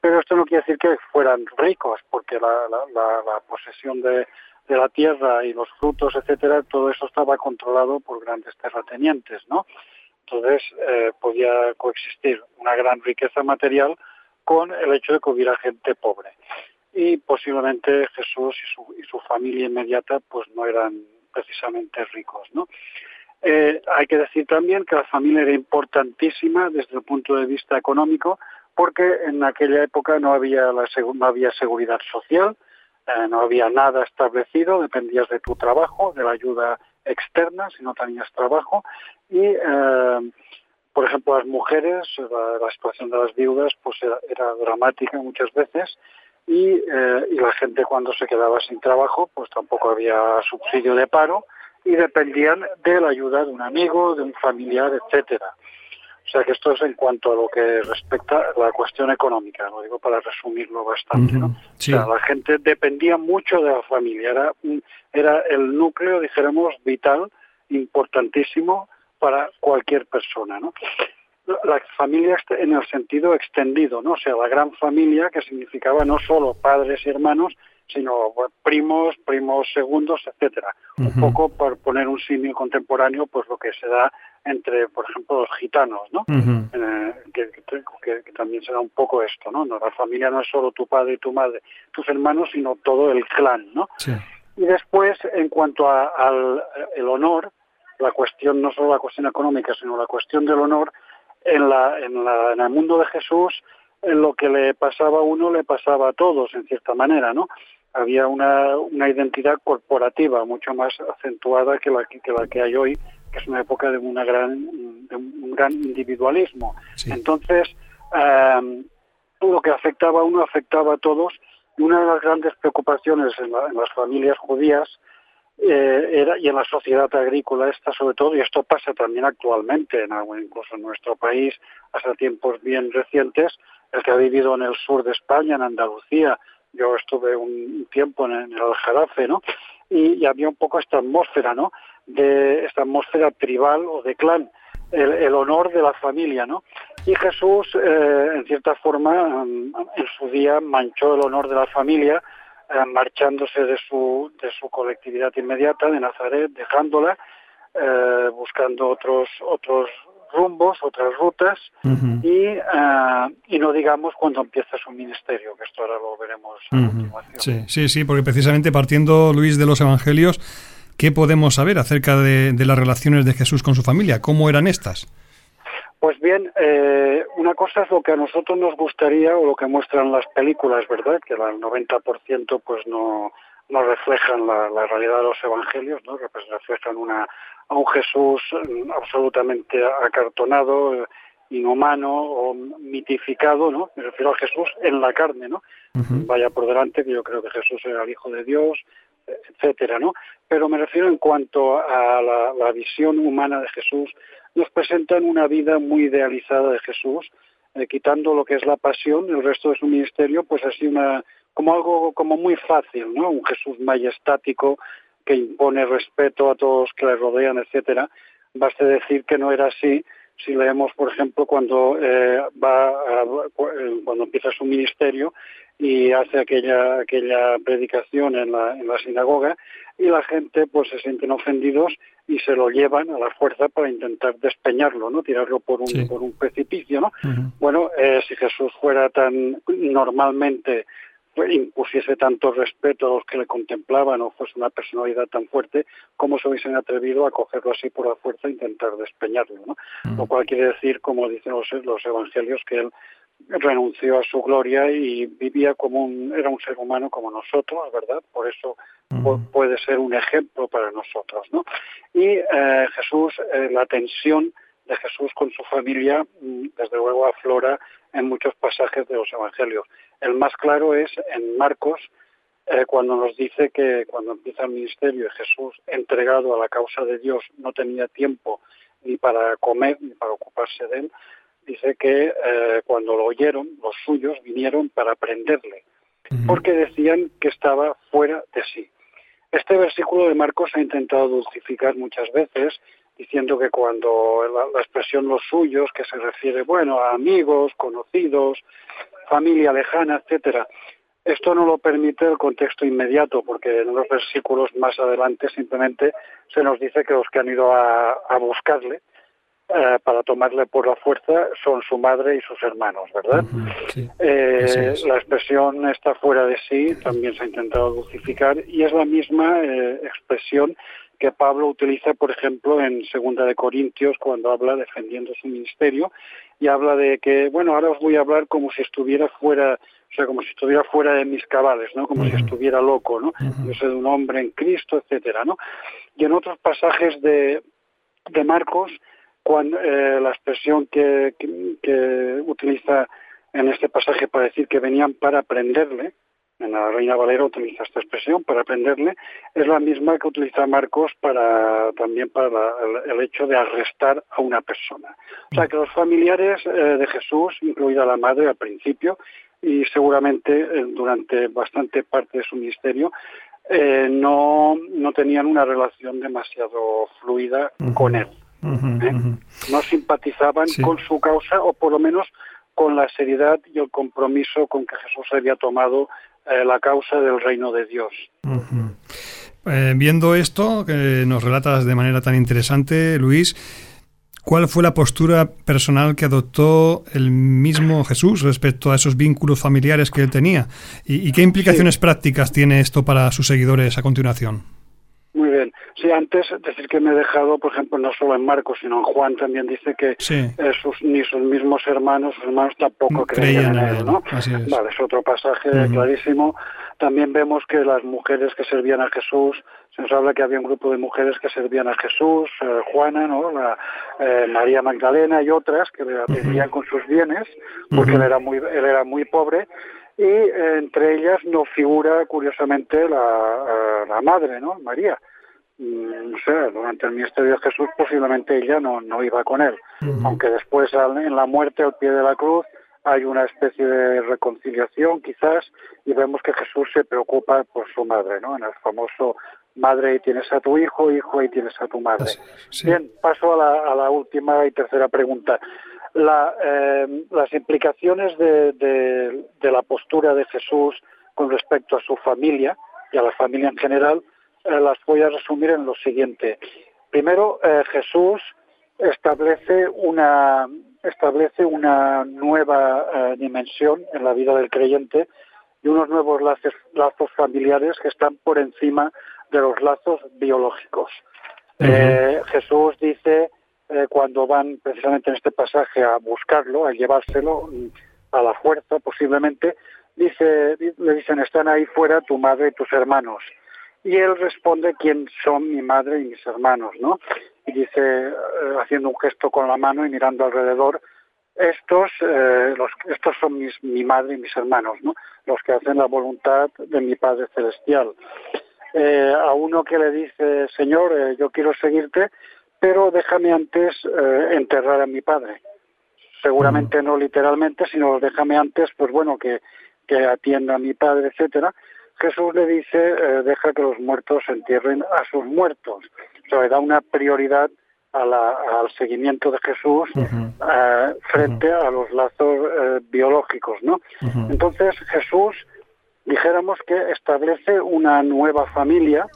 pero esto no quiere decir que fueran ricos, porque la, posesión de, de la tierra y los frutos, etcétera, todo eso estaba controlado por grandes terratenientes, ¿no? Entonces eh, podía coexistir una gran riqueza material con el hecho de que hubiera gente pobre. Y posiblemente Jesús y su, y su familia inmediata pues no eran precisamente ricos, ¿no? Eh, hay que decir también que la familia era importantísima desde el punto de vista económico porque en aquella época no había, la, no había seguridad social, eh, no había nada establecido, dependías de tu trabajo, de la ayuda externa si no tenías trabajo y eh, por ejemplo las mujeres la, situación de las viudas pues era, dramática muchas veces y, y, la gente cuando se quedaba sin trabajo pues tampoco había subsidio de paro y dependían de la ayuda de un amigo de un familiar etcétera o sea que esto es en cuanto a lo que respecta a la cuestión económica, lo digo para resumirlo bastante. ¿no? O sea, la gente dependía mucho de la familia, era, era el núcleo, dijéramos, vital, importantísimo para cualquier persona. ¿no? La familia en el sentido extendido, ¿no? o sea, la gran familia que significaba no solo padres y hermanos, sino primos, primos segundos, etcétera. Un poco por poner un símil contemporáneo, pues lo que se da entre, por ejemplo, los gitanos, ¿no? Eh, que, que, también se da un poco esto, ¿no? La familia no es solo tu padre y tu madre, tus hermanos, sino todo el clan, ¿no? Y después, en cuanto al el honor, la cuestión, no solo la cuestión económica, sino la cuestión del honor, en, la, en, la, en el mundo de Jesús, en lo que le pasaba a uno le pasaba a todos, en cierta manera, ¿no? Había una, una identidad corporativa mucho más acentuada que la que, la que hay hoy, que es una época de, una gran, de un gran individualismo. Entonces, eh, lo que afectaba a uno afectaba a todos. Y una de las grandes preocupaciones en, las familias judías eh, era, y en la sociedad agrícola esta sobre todo, y esto pasa también actualmente, en, incluso en nuestro país, hasta tiempos bien recientes, el que ha vivido en el sur de España, en Andalucía, yo estuve un tiempo en, el Aljarafe, ¿no? Y, había un poco esta atmósfera, ¿no? De esta atmósfera tribal o de clan, el, honor de la familia, ¿no? Y Jesús, eh, en cierta forma, mm, en su día manchó el honor de la familia, eh, marchándose de su, de su colectividad inmediata, de Nazaret, dejándola, eh, buscando otros, otros rumbos, otras rutas y, uh, y no digamos cuando empieza su ministerio, que esto ahora lo veremos a continuación. Sí, sí, sí, porque precisamente partiendo, Luis, de los Evangelios, ¿qué podemos saber acerca de, de las relaciones de Jesús con su familia? ¿Cómo eran estas? Pues bien, eh, una cosa es lo que a nosotros nos gustaría o lo que muestran las películas, ¿verdad? Que el 90% pues no, no reflejan la, la, realidad de los evangelios, ¿no? Reflejan una, a un Jesús mm, absolutamente acartonado, eh, inhumano o mitificado, ¿no? Me refiero a Jesús en la carne, ¿no? Vaya por delante que yo creo que Jesús era el Hijo de Dios, etcétera, ¿no? Pero me refiero en cuanto a la, visión humana de Jesús, nos presentan una vida muy idealizada de Jesús, eh, quitando lo que es la pasión, el resto de su ministerio, pues así una como algo como muy fácil, ¿no? Un Jesús majestático, que impone respeto a todos que le rodean, etcétera. Baste decir que no era así si leemos, por ejemplo, cuando eh, va eh, cuando empieza su ministerio y hace aquella aquella predicación en la, en la sinagoga y la gente pues se sienten ofendidos y se lo llevan a la fuerza para intentar despeñarlo, ¿no? Tirarlo por un por un precipicio, ¿no? Bueno, eh, si Jesús fuera tan normalmente impusiese tanto respeto a los que le contemplaban o fuese una personalidad tan fuerte, como se hubiesen atrevido a cogerlo así por la fuerza e intentar despeñarlo. ¿no? Mm. Lo cual quiere decir, como dicen los, los evangelios, que él renunció a su gloria y vivía como un, era un ser humano como nosotros, ¿verdad? Por eso mm. puede ser un ejemplo para nosotros, ¿no? Y eh, Jesús, eh, la tensión de Jesús con su familia, mm, desde luego aflora en muchos pasajes de los evangelios. El más claro es en Marcos, eh, cuando nos dice que cuando empieza el ministerio de Jesús, entregado a la causa de Dios, no tenía tiempo ni para comer ni para ocuparse de él, dice que eh, cuando lo oyeron, los suyos vinieron para prenderle, porque decían que estaba fuera de sí. Este versículo de Marcos ha intentado dulcificar muchas veces, diciendo que cuando la, expresión los suyos, que se refiere, bueno, a amigos, conocidos, familia lejana, etcétera. Esto no lo permite el contexto inmediato, porque en los versículos más adelante simplemente se nos dice que los que han ido a, buscarle eh, para tomarle por la fuerza son su madre y sus hermanos, ¿verdad? Eh, la expresión está fuera de sí, también se ha intentado dulcificar, y es la misma eh, expresión que Pablo utiliza, por ejemplo, en Segunda de Corintios, cuando habla defendiendo su ministerio, y habla de que, bueno, ahora os voy a hablar como si estuviera fuera, o sea, como si estuviera fuera de mis cabales, ¿no? Como si estuviera loco, ¿no? Yo soy un hombre en Cristo, etcétera, ¿no? Y en otros pasajes de, de Marcos, cuando, eh, la expresión que, que, utiliza en este pasaje para decir que venían para aprenderle, en la Reina Valera utiliza esta expresión para aprenderle, es la misma que utiliza Marcos para también para el, hecho de arrestar a una persona. O sea que los familiares eh, de Jesús, incluida la madre al principio, y seguramente eh, durante bastante parte de su ministerio, eh, no, no tenían una relación demasiado fluida con él. No simpatizaban con su causa o por lo menos con la seriedad y el compromiso con que Jesús había tomado eh, la causa del reino de Dios. Eh, viendo esto que nos relatas de manera tan interesante, Luis, ¿cuál fue la postura personal que adoptó el mismo Jesús respecto a esos vínculos familiares que él tenía? ¿Y, qué implicaciones prácticas tiene esto para sus seguidores a continuación? Muy bien. Sí, antes decir que me he dejado, por ejemplo, no solo en Marcos, sino en Juan también dice que eh, sus, ni sus mismos hermanos, sus hermanos tampoco creían, en él, ¿no? es. Vale, es otro pasaje clarísimo. También vemos que las mujeres que servían a Jesús, se nos habla que había un grupo de mujeres que servían a Jesús, eh, Juana, ¿no? La, eh, María Magdalena y otras que le atendían con sus bienes, porque él era muy, él era muy pobre y entre ellas no figura curiosamente la, la madre, ¿no? María no sé, durante el ministerio de Jesús posiblemente ella no, no iba con él, aunque después en la muerte al pie de la cruz hay una especie de reconciliación quizás y vemos que Jesús se preocupa por su madre, ¿no? En el famoso madre y tienes a tu hijo, hijo y tienes a tu madre. Bien, paso a la, a la, última y tercera pregunta. La, eh, las implicaciones de, de, de la postura de Jesús con respecto a su familia y a la familia en general eh, las voy a resumir en lo siguiente. Primero, eh, Jesús establece una establece una nueva dimensión en la vida del creyente y unos nuevos lazos, lazos familiares que están por encima de los lazos biológicos. Jesús dice cuando van precisamente en este pasaje a buscarlo, a llevárselo mm, a la fuerza posiblemente, dice, le dicen están ahí fuera tu madre y tus hermanos y él responde quién son mi madre y mis hermanos, ¿no? Y dice, eh, haciendo un gesto con la mano y mirando alrededor, estos, eh, estos son mis, mi madre y mis hermanos, ¿no? Los que hacen la voluntad de mi Padre Celestial. Eh, a uno que le dice, Señor, yo quiero seguirte, pero déjame antes enterrar a mi padre. Seguramente no literalmente, sino déjame antes, pues bueno, que, que atienda a mi padre, etcétera Jesús le dice, eh, deja que los muertos entierren a sus muertos. O sea, le da una prioridad al seguimiento de Jesús eh, frente a los lazos eh, biológicos, ¿no? Entonces Jesús, dijéramos que establece una nueva familia,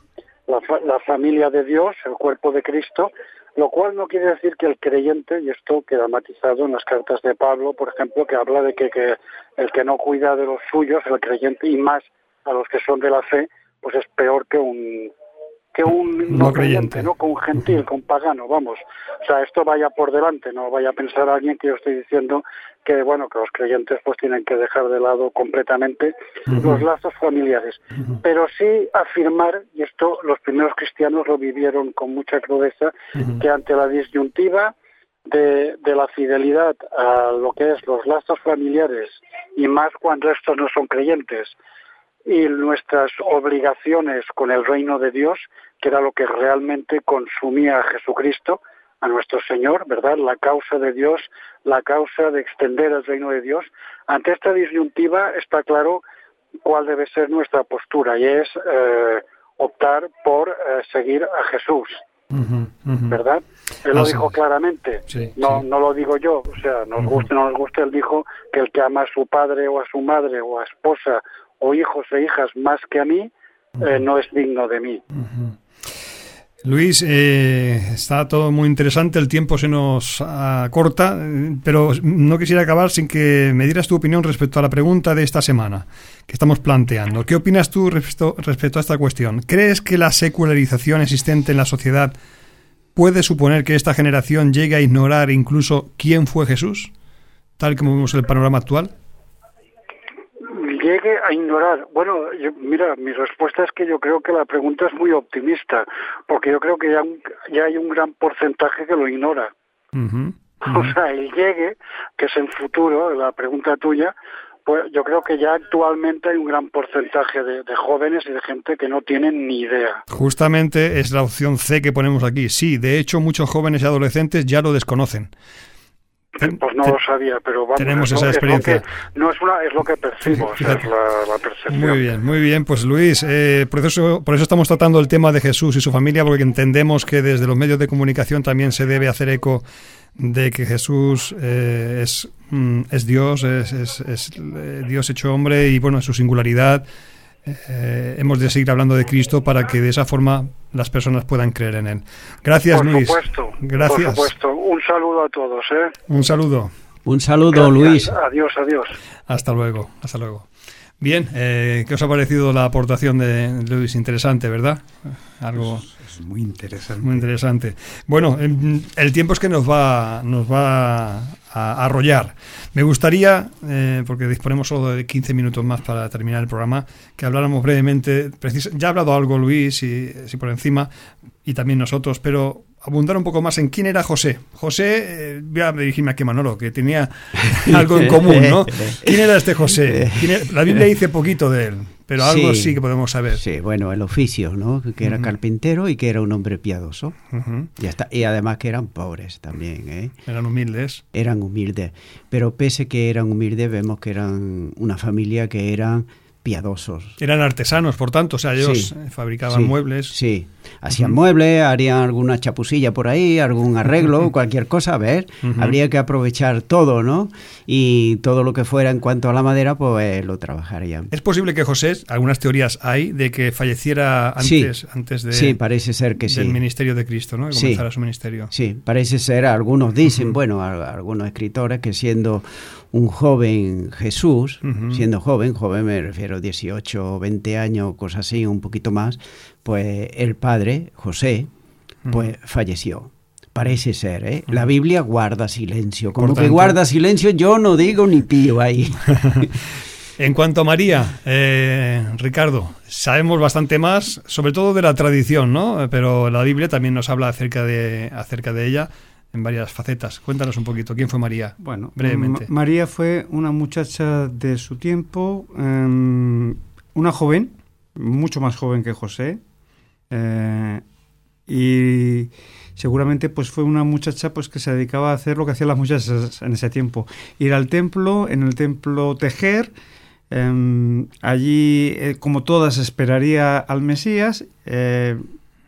la, la, familia de Dios, el cuerpo de Cristo, lo cual no quiere decir que el creyente, y esto queda matizado en las cartas de Pablo, por ejemplo, que habla de que, que el que no cuida de los suyos, el creyente, y más a los que son de la fe, pues es peor que un que un no, creyente, ¿no? Con gentil, con pagano, vamos. O sea, esto vaya por delante, no vaya a pensar alguien que yo estoy diciendo que, bueno, que los creyentes pues tienen que dejar de lado completamente los lazos familiares. Pero sí afirmar, y esto los primeros cristianos lo vivieron con mucha crudeza, que ante la disyuntiva de, de la fidelidad a lo que es los lazos familiares, y más cuando estos no son creyentes, y nuestras obligaciones con el reino de Dios, que era lo que realmente consumía a Jesucristo, a nuestro Señor, ¿verdad? La causa de Dios, la causa de extender el reino de Dios. Ante esta disyuntiva está claro cuál debe ser nuestra postura y es eh, optar por eh, seguir a Jesús. ¿Verdad? Él lo dijo claramente, no, no lo digo yo, o sea, nos guste o no nos guste, él dijo que el que ama a su padre o a su madre o a esposa o hijos e hijas más que a mí, eh, no es digno de mí. Luis, eh, está todo muy interesante, el tiempo se nos acorta, pero no quisiera acabar sin que me dieras tu opinión respecto a la pregunta de esta semana que estamos planteando. ¿Qué opinas tú respecto, respecto a esta cuestión? ¿Crees que la secularización existente en la sociedad puede suponer que esta generación llegue a ignorar incluso quién fue Jesús, tal como vemos el panorama actual? Llegue a ignorar. Bueno, mira, mi respuesta es que yo creo que la pregunta es muy optimista, porque yo creo que ya, ya hay un gran porcentaje que lo ignora. O sea, el llegue, que es en futuro, la pregunta tuya, pues yo creo que ya actualmente hay un gran porcentaje de, jóvenes y de gente que no tienen ni idea. Justamente es la opción C que ponemos aquí. Sí, de hecho muchos jóvenes y adolescentes ya lo desconocen. Pues no lo sabía, pero vamos, tenemos esa experiencia. no es una, es lo que percibo, es la, percepción. Muy bien, muy bien. Pues Luis, eh, por, eso, por eso estamos tratando el tema de Jesús y su familia, porque entendemos que desde los medios de comunicación también se debe hacer eco de que Jesús eh, es, mm, es Dios, es, es, eh, Dios hecho hombre y bueno, su singularidad eh, hemos de seguir hablando de Cristo para que de esa forma las personas puedan creer en Él. Gracias, Luis. Gracias. Por supuesto. Un saludo a todos. ¿eh? Un saludo. Un saludo, Luis. Adiós, adiós. Hasta luego, hasta luego. Bien, eh, ¿qué os ha parecido la aportación de Luis? Interesante, ¿verdad? Algo es, muy interesante. Muy interesante. Bueno, el tiempo es que nos va, nos va a arrollar. Me gustaría, eh, porque disponemos solo de 15 minutos más para terminar el programa, que habláramos brevemente. Ya ha hablado algo Luis, y, por encima, y también nosotros, pero abundar un poco más en quién era José. José, eh, voy a dirigirme aquí a Manolo, que tenía algo en común, ¿no? ¿Quién era este José? La Biblia dice poquito de él, pero algo sí, que podemos saber. Sí, bueno, el oficio, ¿no? Que era carpintero y que era un hombre piadoso. y, hasta, y además que eran pobres también, ¿eh? Eran humildes. Eran humildes. Pero pese que eran humildes, vemos que eran una familia que eran piadosos. Eran artesanos, por tanto, o sea, ellos fabricaban muebles. Sí, hacían muebles, harían alguna chapusilla por ahí, algún arreglo, cualquier cosa, a ver, habría que aprovechar todo, ¿no? Y todo lo que fuera en cuanto a la madera, pues lo trabajarían. Es posible que José, algunas teorías hay de que falleciera antes, antes de, sí, parece ser que del ministerio de Cristo, ¿no? Que comenzara su ministerio. Sí, parece ser, algunos dicen, bueno, algunos escritores que siendo un joven Jesús, siendo joven, joven me refiero a 18 o 20 años, cosas así, un poquito más, pues el padre, José, pues falleció. Parece ser, ¿eh? La Biblia guarda silencio. Como que guarda silencio, yo no digo ni pío ahí. en cuanto a María, eh, Ricardo, sabemos bastante más, sobre todo de la tradición, ¿no? Pero la Biblia también nos habla acerca de, acerca de ella en varias facetas. Cuéntanos un poquito, ¿quién fue María? Bueno, brevemente. María fue una muchacha de su tiempo, em, una joven, mucho más joven que José, eh, y seguramente pues fue una muchacha pues que se dedicaba a hacer lo que hacían las muchachas en ese tiempo, ir al templo, en el templo tejer, em, allí eh, como todas esperaría al Mesías, eh,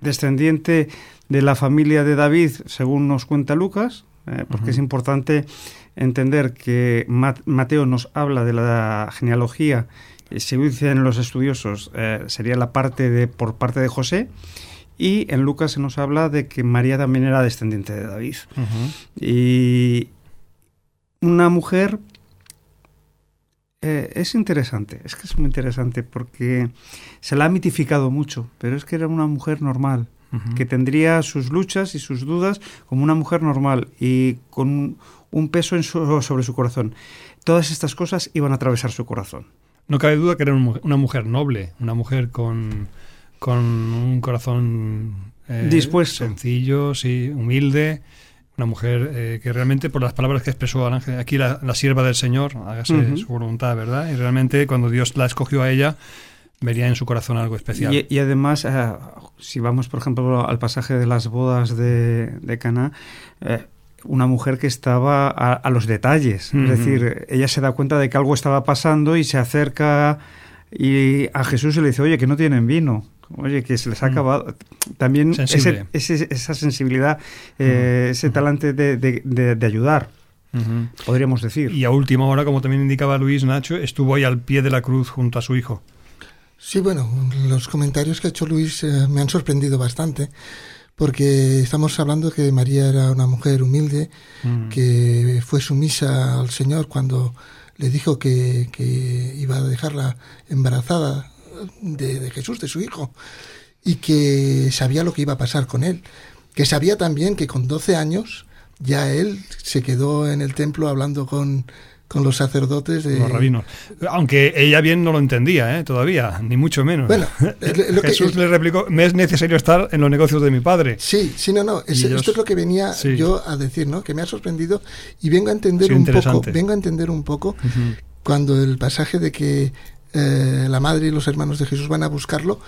descendiente de la familia de David, según nos cuenta Lucas, eh, porque es importante entender que Mateo nos habla de la genealogía, eh, según dicen los estudiosos, eh, sería la parte de por parte de José, y en Lucas se nos habla de que María también era descendiente de David. Y una mujer es interesante, es que es muy interesante porque se la ha mitificado mucho, pero es que era una mujer normal que tendría sus luchas y sus dudas como una mujer normal y con un peso sobre su corazón. Todas estas cosas iban a atravesar su corazón. No cabe duda que era una mujer noble, una mujer con, con un corazón eh, dispuesto, sencillo, sí, humilde, una mujer eh, que realmente por las palabras que expresó ángel, aquí la, sierva del Señor, hágase su voluntad, ¿verdad? Y realmente cuando Dios la escogió a ella, vería en su corazón algo especial. Y, además, eh, si vamos, por ejemplo, al pasaje de las bodas de, de Cana, eh, una mujer que estaba a, los detalles. Es decir, ella se da cuenta de que algo estaba pasando y se acerca y a Jesús y le dice, oye, que no tienen vino. Oye, que se les ha acabado. También esa sensibilidad, eh, ese talante de, de, ayudar. Podríamos decir. Y a última hora, como también indicaba Luis Nacho, estuvo ahí al pie de la cruz junto a su hijo. Sí, bueno, los comentarios que ha hecho Luis eh, me han sorprendido bastante, porque estamos hablando que María era una mujer humilde, mm. que fue sumisa al Señor cuando le dijo que, iba a dejarla embarazada de, de, Jesús, de su hijo, y que sabía lo que iba a pasar con él, que sabía también que con 12 años ya él se quedó en el templo hablando con con los sacerdotes de... Los rabinos. Aunque ella bien no lo entendía, ¿eh? todavía, ni mucho menos. Bueno, Jesús le replicó, me es necesario estar en los negocios de mi padre. Sí, sí, no, no. esto es lo que venía yo a decir, ¿no? Que me ha sorprendido y vengo a entender un poco, vengo a entender un poco cuando el pasaje de que eh, la madre y los hermanos de Jesús van a buscarlo,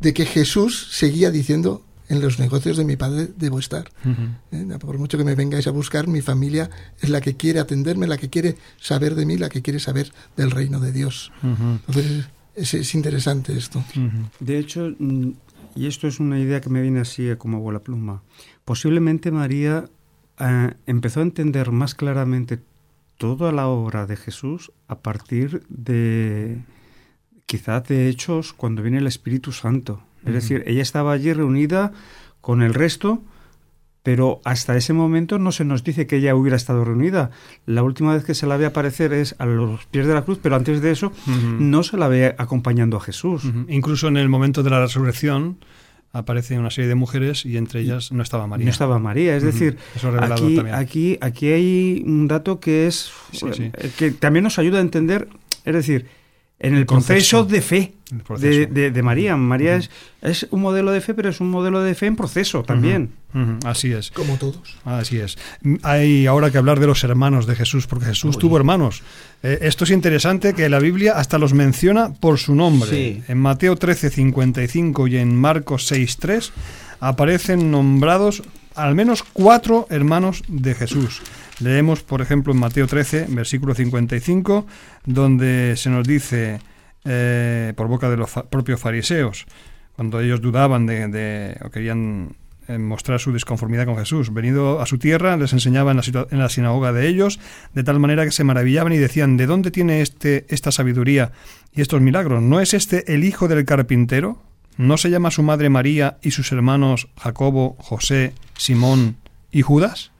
de que Jesús seguía diciendo, en los negocios de mi padre debo estar. Eh, por mucho que me vengáis a buscar, mi familia es la que quiere atenderme, la que quiere saber de mí, la que quiere saber del reino de Dios. Entonces, es, interesante esto. De hecho, mm, y esto es una idea que me viene así como bola pluma, posiblemente María eh, empezó a entender más claramente toda la obra de Jesús a partir de quizás de hechos cuando viene el Espíritu Santo. Es decir, ella estaba allí reunida con el resto, pero hasta ese momento no se nos dice que ella hubiera estado reunida. La última vez que se la ve aparecer es a los pies de la cruz, pero antes de eso no se la ve acompañando a Jesús. Incluso en el momento de la resurrección aparecen una serie de mujeres y entre ellas no estaba María. No estaba María, es decir, aquí, aquí, aquí hay un dato que es eh, que también nos ayuda a entender, es decir, en el, proceso, de fe de, María. María es, es, un modelo de fe, pero es un modelo de fe en proceso también. Así es. Como todos. Así es. Hay ahora que hablar de los hermanos de Jesús, porque Jesús tuvo hermanos. Eh, esto es interesante que la Biblia hasta los menciona por su nombre. En Mateo 13, 55 y en Marcos 6, 3 aparecen nombrados al menos cuatro hermanos de Jesús. Leemos, por ejemplo, en Mateo 13, versículo 55, donde se nos dice, eh, por boca de los propios fariseos, cuando ellos dudaban de, o querían eh, mostrar su disconformidad con Jesús. Venido a su tierra, les enseñaba en la, en la, sinagoga de ellos, de tal manera que se maravillaban y decían, ¿de dónde tiene este, esta sabiduría y estos milagros? ¿No es este el hijo del carpintero? ¿No se llama su madre María y sus hermanos Jacobo, José, Simón y Judas?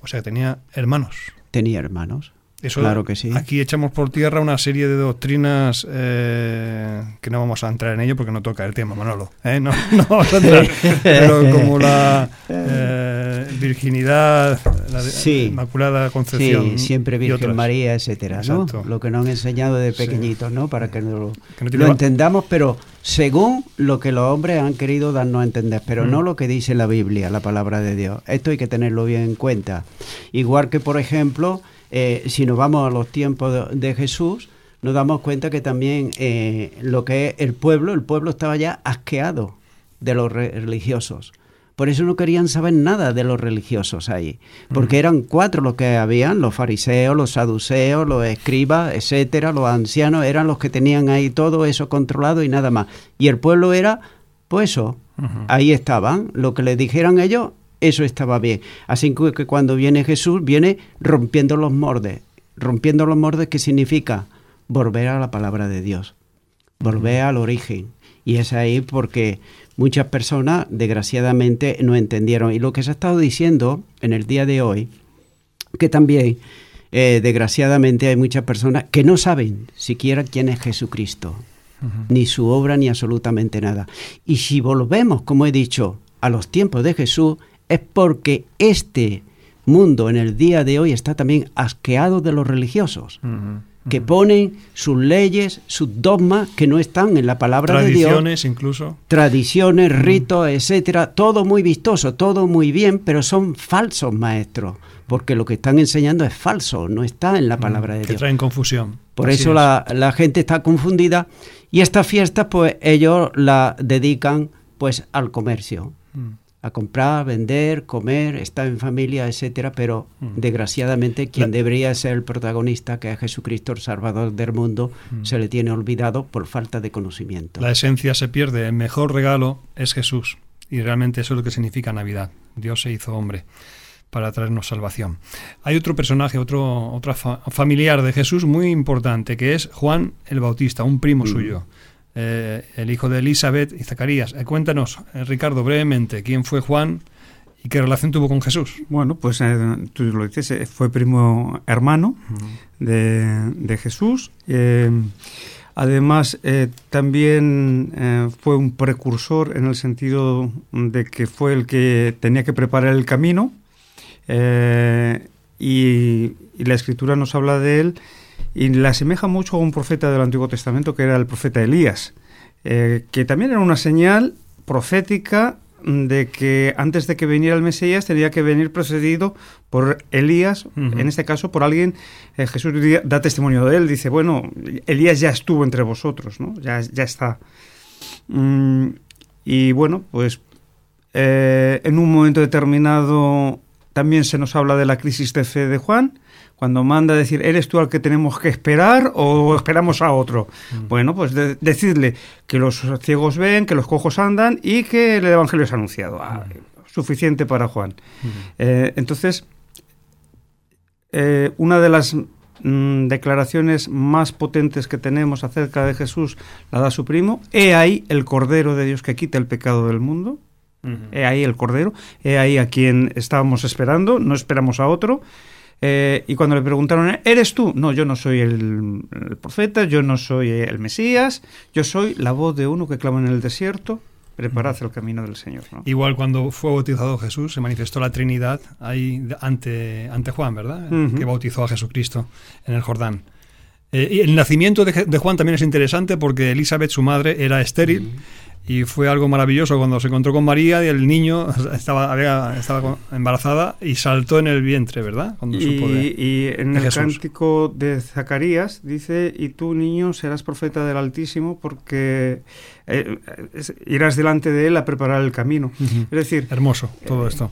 O sea, tenía hermanos. Tenía hermanos. Eso, claro que sí. Aquí echamos por tierra una serie de doctrinas eh, que no vamos a entrar en ello porque no toca el tema, Manolo. ¿eh? No, no, vamos a entrar. Pero como la eh, virginidad, la Inmaculada Concepción. Sí, siempre Virgen María, etcétera, ¿no? Lo que nos han enseñado de pequeñitos, ¿no? Para que lo, lo entendamos, pero según lo que los hombres han querido darnos a entender, pero no mm. lo que dice la Biblia, la palabra de Dios. Esto hay que tenerlo bien en cuenta. Igual que, por ejemplo, eh, si nos vamos a los tiempos de, Jesús, nos damos cuenta que también eh, lo que es el pueblo, el pueblo estaba ya asqueado de los religiosos. Por eso no querían saber nada de los religiosos ahí, porque eran cuatro los que habían, los fariseos, los saduceos, los escribas, etcétera, los ancianos, eran los que tenían ahí todo eso controlado y nada más. Y el pueblo era, pues eso, ahí estaban, lo que le dijeran ellos, eso estaba bien. Así que cuando viene Jesús, viene rompiendo los mordes. Rompiendo los mordes, ¿qué significa? Volver a la palabra de Dios, volver al origen. Y es ahí porque muchas personas, desgraciadamente, no entendieron. Y lo que se ha estado diciendo en el día de hoy, que también, eh, desgraciadamente, hay muchas personas que no saben siquiera quién es Jesucristo, ni su obra, ni absolutamente nada. Y si volvemos, como he dicho, a los tiempos de Jesús, es porque este mundo en el día de hoy está también asqueado de los religiosos. que ponen sus leyes, sus dogmas que no están en la palabra de Dios. Tradiciones incluso. Tradiciones, ritos, etcétera, todo muy vistoso, todo muy bien, pero son falsos maestros, porque lo que están enseñando es falso, no está en la palabra de Dios. Que traen confusión. Por eso la, la, gente está confundida y esta fiesta pues ellos la dedican pues al comercio a comprar, vender, comer, estar en familia, etcétera, pero mm. desgraciadamente quien debería ser el protagonista, que es Jesucristo, el Salvador del mundo, mm. se le tiene olvidado por falta de conocimiento. La esencia se pierde, el mejor regalo es Jesús, y realmente eso es lo que significa Navidad. Dios se hizo hombre para traernos salvación. Hay otro personaje, otro, otro familiar de Jesús muy importante, que es Juan el Bautista, un primo mm. suyo. Eh, el hijo de Elizabeth y Zacarías. Eh, cuéntanos, eh, Ricardo, brevemente, quién fue Juan y qué relación tuvo con Jesús. Bueno, pues tú lo dices, fue primo hermano de, Jesús. además, también fue un precursor en el sentido de que fue el que tenía que preparar el camino. y la escritura nos habla de él y le asemeja mucho a un profeta del Antiguo Testamento que era el profeta Elías, eh, que también era una señal profética de que antes de que viniera el Mesías tenía que venir precedido por Elías, en este caso por alguien, eh, Jesús da testimonio de él, dice, bueno, Elías ya estuvo entre vosotros, ¿no? ya, ya está. Mm, y bueno, pues eh, en un momento determinado también se nos habla de la crisis de fe de Juan, cuando manda a decir, ¿eres tú al que tenemos que esperar o esperamos a otro? Mm. Bueno, pues decirle que los ciegos ven, que los cojos andan y que el Evangelio es anunciado. Ah, mm. suficiente para Juan. Mm. Eh, entonces, eh, una de las declaraciones más potentes que tenemos acerca de Jesús la da su primo. He ahí el Cordero de Dios que quita el pecado del mundo. He ahí el Cordero. He ahí a quien estábamos esperando. No esperamos a otro. Eh, y cuando le preguntaron, ¿eres tú? No, yo no soy el, profeta, yo no soy el Mesías, yo soy la voz de uno que clama en el desierto, preparad el camino del Señor. Igual cuando fue bautizado Jesús, se manifestó la Trinidad ahí ante, ante Juan, ¿verdad? Que bautizó a Jesucristo en el Jordán. Eh, y el nacimiento de, Juan también es interesante porque Elizabeth, su madre, era estéril y fue algo maravilloso cuando se encontró con María y el niño estaba, había, estaba embarazada y saltó en el vientre, ¿verdad? y, en el cántico de Zacarías dice, y tú niño serás profeta del Altísimo porque eh, irás delante de él a preparar el camino. Es decir... Hermoso todo eh, esto.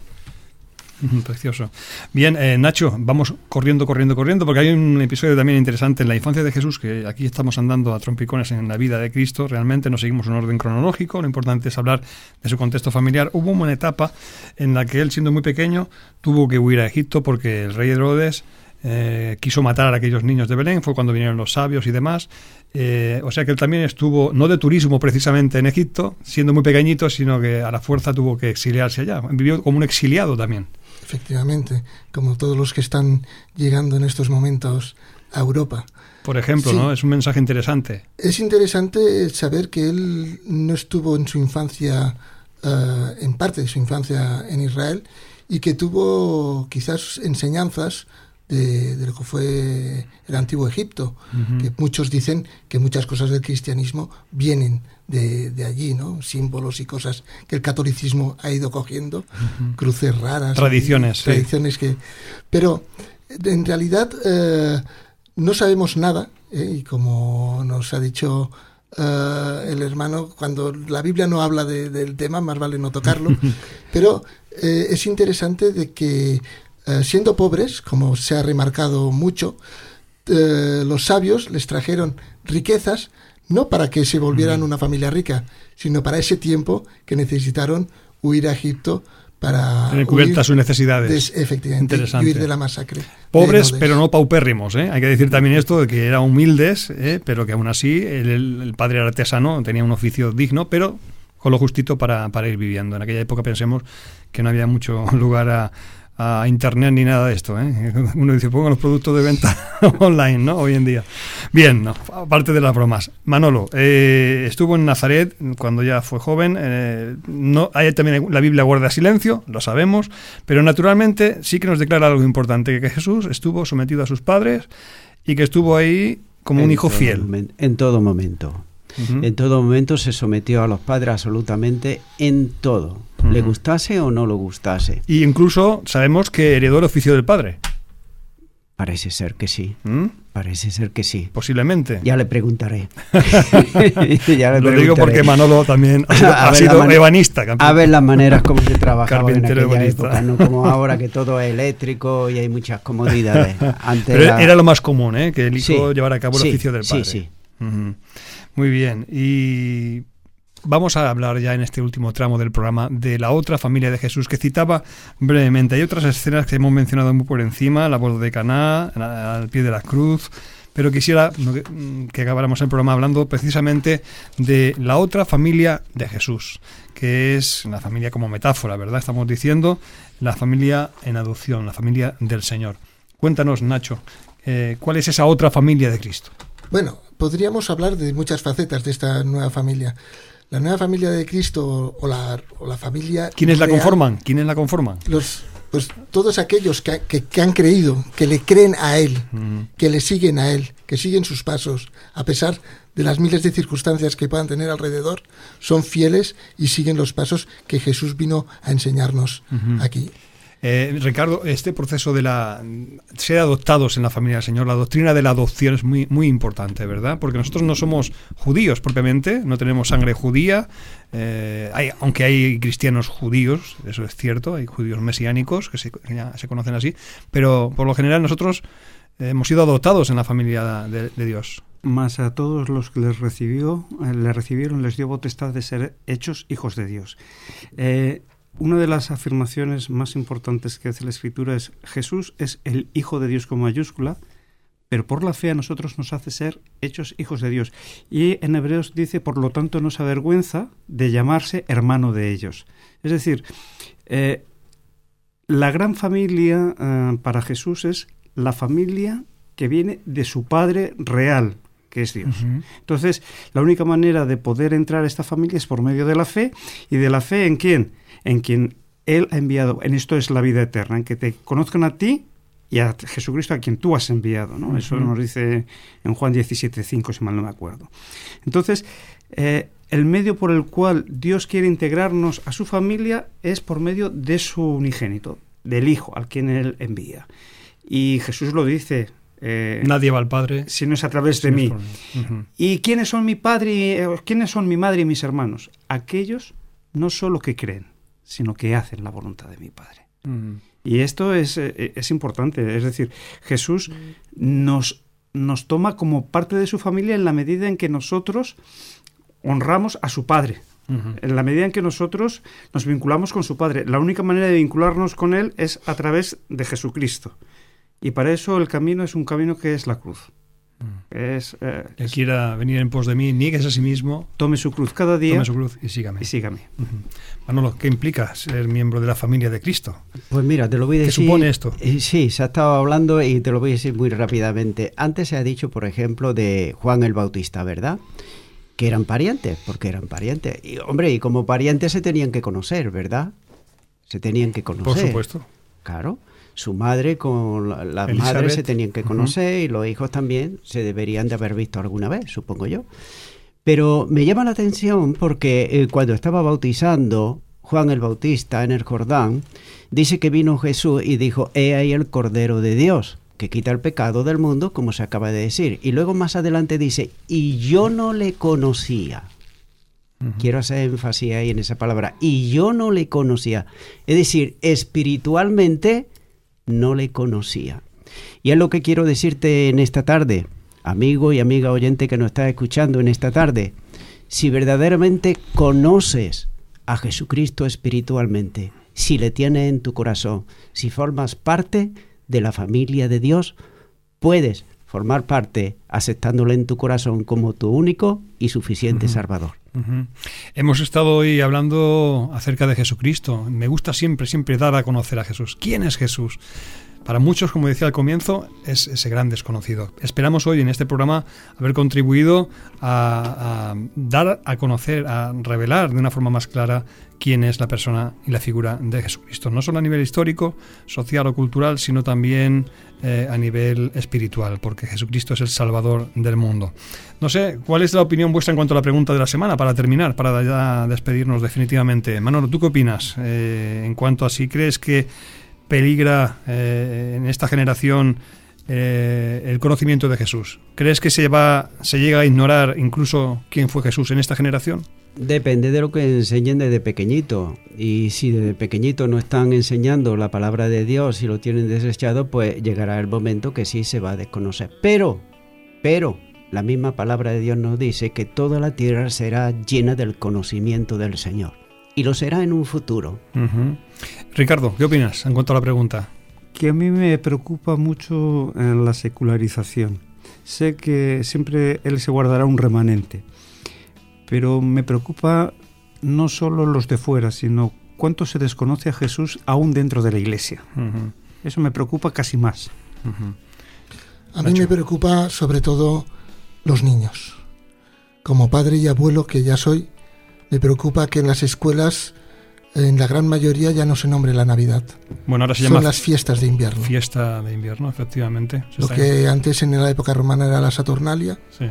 Precioso. Bien, eh, Nacho, vamos corriendo, corriendo, corriendo, porque hay un episodio también interesante en la infancia de Jesús, que aquí estamos andando a trompicones en la vida de Cristo, realmente no seguimos un orden cronológico, lo importante es hablar de su contexto familiar. Hubo una etapa en la que él, siendo muy pequeño, tuvo que huir a Egipto porque el rey Herodes eh, quiso matar a aquellos niños de Belén, fue cuando vinieron los sabios y demás. Eh, o sea que él también estuvo, no de turismo precisamente en Egipto, siendo muy pequeñito, sino que a la fuerza tuvo que exiliarse allá. Vivió como un exiliado también. Efectivamente, como todos los que están llegando en estos momentos a Europa. Por ejemplo, ¿no? Es un mensaje interesante. Es interesante saber que él no estuvo en su infancia, eh, en parte de su infancia en Israel, y que tuvo quizás enseñanzas de, lo que fue el antiguo Egipto, que muchos dicen que muchas cosas del cristianismo vienen de, allí, ¿no? Símbolos y cosas que el catolicismo ha ido cogiendo, cruces raras. Tradiciones. Tradiciones que... Pero en realidad eh, no sabemos nada, ¿eh? y como nos ha dicho eh, el hermano, cuando la Biblia no habla del tema, más vale no tocarlo, pero es interesante de que siendo pobres, como se ha remarcado mucho, los sabios les trajeron riquezas no para que se volvieran una familia rica, sino para ese tiempo que necesitaron huir a Egipto para tener cubiertas sus necesidades. efectivamente, huir de la masacre. Pobres, pero no paupérrimos. ¿eh? Hay que decir también esto de que eran humildes, ¿eh? pero que aún así el, padre era artesano, tenía un oficio digno, pero con lo justito para, para ir viviendo. En aquella época pensemos que no había mucho lugar a, a internet ni nada de esto. ¿eh? Uno dice, pongan los productos de venta online, ¿no? Hoy en día. Bien, aparte de las bromas. Manolo, eh, estuvo en Nazaret cuando ya fue joven. Eh, no, hay también la Biblia guarda silencio, lo sabemos, pero naturalmente sí que nos declara algo importante, que Jesús estuvo sometido a sus padres y que estuvo ahí como un hijo fiel. en todo momento. En todo momento se sometió a los padres absolutamente en todo le gustase o no le gustase. Y incluso sabemos que heredó el oficio del padre. Parece ser que sí. ¿Mm? Parece ser que sí. Posiblemente. Ya le preguntaré. Lo digo porque Manolo también ha sido, ebanista. A ver las maneras como se trabajaba en aquella época, no como ahora que todo es eléctrico y hay muchas comodidades. Pero era lo más común, ¿eh? que el hijo llevara a cabo el oficio del padre. Sí, sí. Muy bien. Y Vamos a hablar ya en este último tramo del programa de la otra familia de Jesús que citaba brevemente. Hay otras escenas que hemos mencionado muy por encima, la boda de Caná, al pie de la cruz, pero quisiera que acabáramos el programa hablando precisamente de la otra familia de Jesús, que es la familia como metáfora, ¿verdad? Estamos diciendo la familia en adopción, la familia del Señor. Cuéntanos, Nacho, eh, ¿cuál es esa otra familia de Cristo? Bueno, podríamos hablar de muchas facetas de esta nueva familia la nueva familia de Cristo o la, o la familia... ¿Quiénes la conforman? ¿Quiénes la conforman? Los, pues todos aquellos que, que, han creído, que le creen a Él, que le siguen a Él, que siguen sus pasos, a pesar de las miles de circunstancias que puedan tener alrededor, son fieles y siguen los pasos que Jesús vino a enseñarnos aquí. Eh, Ricardo, este proceso de la ser adoptados en la familia del Señor, la doctrina de la adopción es muy, muy importante, ¿verdad? Porque nosotros no somos judíos propiamente, no tenemos sangre judía, eh, hay, aunque hay cristianos judíos, eso es cierto, hay judíos mesiánicos que se, conocen así, pero por lo general nosotros hemos sido adoptados en la familia de, Dios. Más a todos los que les recibió, eh, le recibieron, les dio potestad de ser hechos hijos de Dios. Eh, una de las afirmaciones más importantes que hace la Escritura es Jesús es el Hijo de Dios con mayúscula, pero por la fe a nosotros nos hace ser hechos hijos de Dios. Y en Hebreos dice, por lo tanto, no se avergüenza de llamarse hermano de ellos. Es decir, eh, la gran familia eh, para Jesús es la familia que viene de su Padre real, que es Dios. Entonces, la única manera de poder entrar a esta familia es por medio de la fe. ¿Y de la fe en quién? en quien Él ha enviado, en esto es la vida eterna, en que te conozcan a ti y a Jesucristo a quien tú has enviado. ¿no? Eso nos dice en Juan 17, 5, si mal no me acuerdo. Entonces, eh, el medio por el cual Dios quiere integrarnos a su familia es por medio de su unigénito, del Hijo, al quien Él envía. Y Jesús lo dice. Eh, Nadie va al Padre. Si no es a través de mí. ¿Y quiénes son mi padre, eh, quiénes son mi madre y mis hermanos? Aquellos no solo que creen, sino que hacen la voluntad de mi Padre. Y esto es, eh, es, importante, es decir, Jesús nos, nos toma como parte de su familia en la medida en que nosotros honramos a su Padre, en la medida en que nosotros nos vinculamos con su Padre. La única manera de vincularnos con Él es a través de Jesucristo. Y para eso el camino es un camino que es la cruz. Mm. Es, eh, el quiera venir en pos de mí, niegues a sí mismo. Tome su cruz cada día. Tome su cruz y sígame. Y sígame. Manolo, ¿qué implica ser miembro de la familia de Cristo? Pues mira, te lo voy a decir. ¿Qué supone esto? Eh, sí, se ha estado hablando y te lo voy a decir muy rápidamente. Antes se ha dicho, por ejemplo, de Juan el Bautista, ¿verdad? Que eran parientes, porque eran parientes. Y hombre, y como parientes se tenían que conocer, ¿verdad? Se tenían que conocer. Por supuesto. Claro su madre con las madres se tenían que conocer y los hijos también se deberían de haber visto alguna vez, supongo yo. Pero me llama la atención porque eh, cuando estaba bautizando Juan el Bautista en el Jordán, dice que vino Jesús y dijo, he ahí el Cordero de Dios, que quita el pecado del mundo, como se acaba de decir. Y luego más adelante dice, y yo no le conocía. Quiero hacer énfasis ahí en esa palabra. Y yo no le conocía. Es decir, espiritualmente no le conocía. Y es lo que quiero decirte en esta tarde, amigo y amiga oyente que nos está escuchando en esta tarde. Si verdaderamente conoces a Jesucristo espiritualmente, si le tienes en tu corazón, si formas parte de la familia de Dios, puedes formar parte aceptándole en tu corazón como tu único y suficiente Salvador. Hemos estado hoy hablando acerca de Jesucristo. Me gusta siempre, siempre dar a conocer a Jesús. ¿Quién es Jesús? Para muchos, como decía al comienzo, es ese gran desconocido. Esperamos hoy en este programa haber contribuido a, dar a conocer, a revelar de una forma más clara quién es la persona y la figura de Jesucristo. No solo a nivel histórico, social o cultural, sino también eh, a nivel espiritual, porque Jesucristo es el Salvador del mundo. No sé, ¿cuál es la opinión vuestra en cuanto a la pregunta de la semana para terminar, para ya despedirnos definitivamente? Manolo, ¿tú qué opinas eh, en cuanto a si crees que peligra eh, en esta generación el conocimiento de Jesús? ¿Crees que se, va, se llega a ignorar incluso quién fue Jesús en esta generación? Depende de lo que enseñen desde pequeñito. Y si desde pequeñito no están enseñando la palabra de Dios y lo tienen desechado, pues llegará el momento que sí se va a desconocer. Pero, pero, la misma palabra de Dios nos dice que toda la tierra será llena del conocimiento del Señor y lo será en un futuro. Ricardo, ¿qué opinas en cuanto a la pregunta? Que a mí me preocupa mucho en eh, la secularización. Sé que siempre él se guardará un remanente, pero me preocupa no solo los de fuera, sino cuánto se desconoce a Jesús aún dentro de la iglesia. Eso me preocupa casi más. A mí me preocupa sobre todo los niños. Como padre y abuelo que ya soy, me preocupa que en las escuelas en la gran mayoría ya no se nombre la Navidad. Bueno, ahora se Son llama las fiestas de invierno. fiesta de invierno, efectivamente. Se Lo que antes en la época romana era la Saturnalia, sí,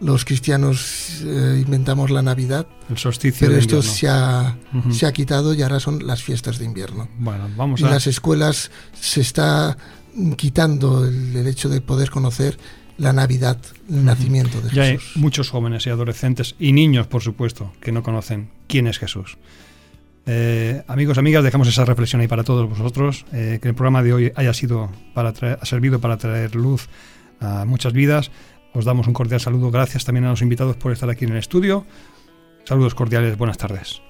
los cristianos eh, inventamos la Navidad, el solsticio pero de esto se ha, se ha quitado y ahora son las fiestas de invierno. Bueno, vamos Y a... en las escuelas se está quitando el, el hecho de poder conocer la Navidad, el nacimiento de Ya hay Jesús. muchos jóvenes y adolescentes y niños, por supuesto, que no conocen quién es Jesús. Eh, amigos, amigas, dejamos esa reflexión ahí para todos vosotros. eh, que el programa de hoy haya sido para traer- ha servido para traer luz a muchas vidas. Os damos un cordial saludo. Gracias también a los invitados por estar aquí en el estudio. Saludos cordiales. Buenas tardes.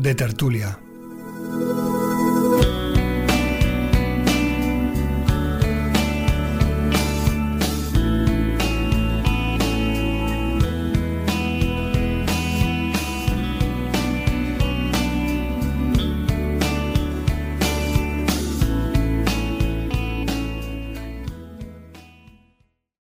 De tertulia.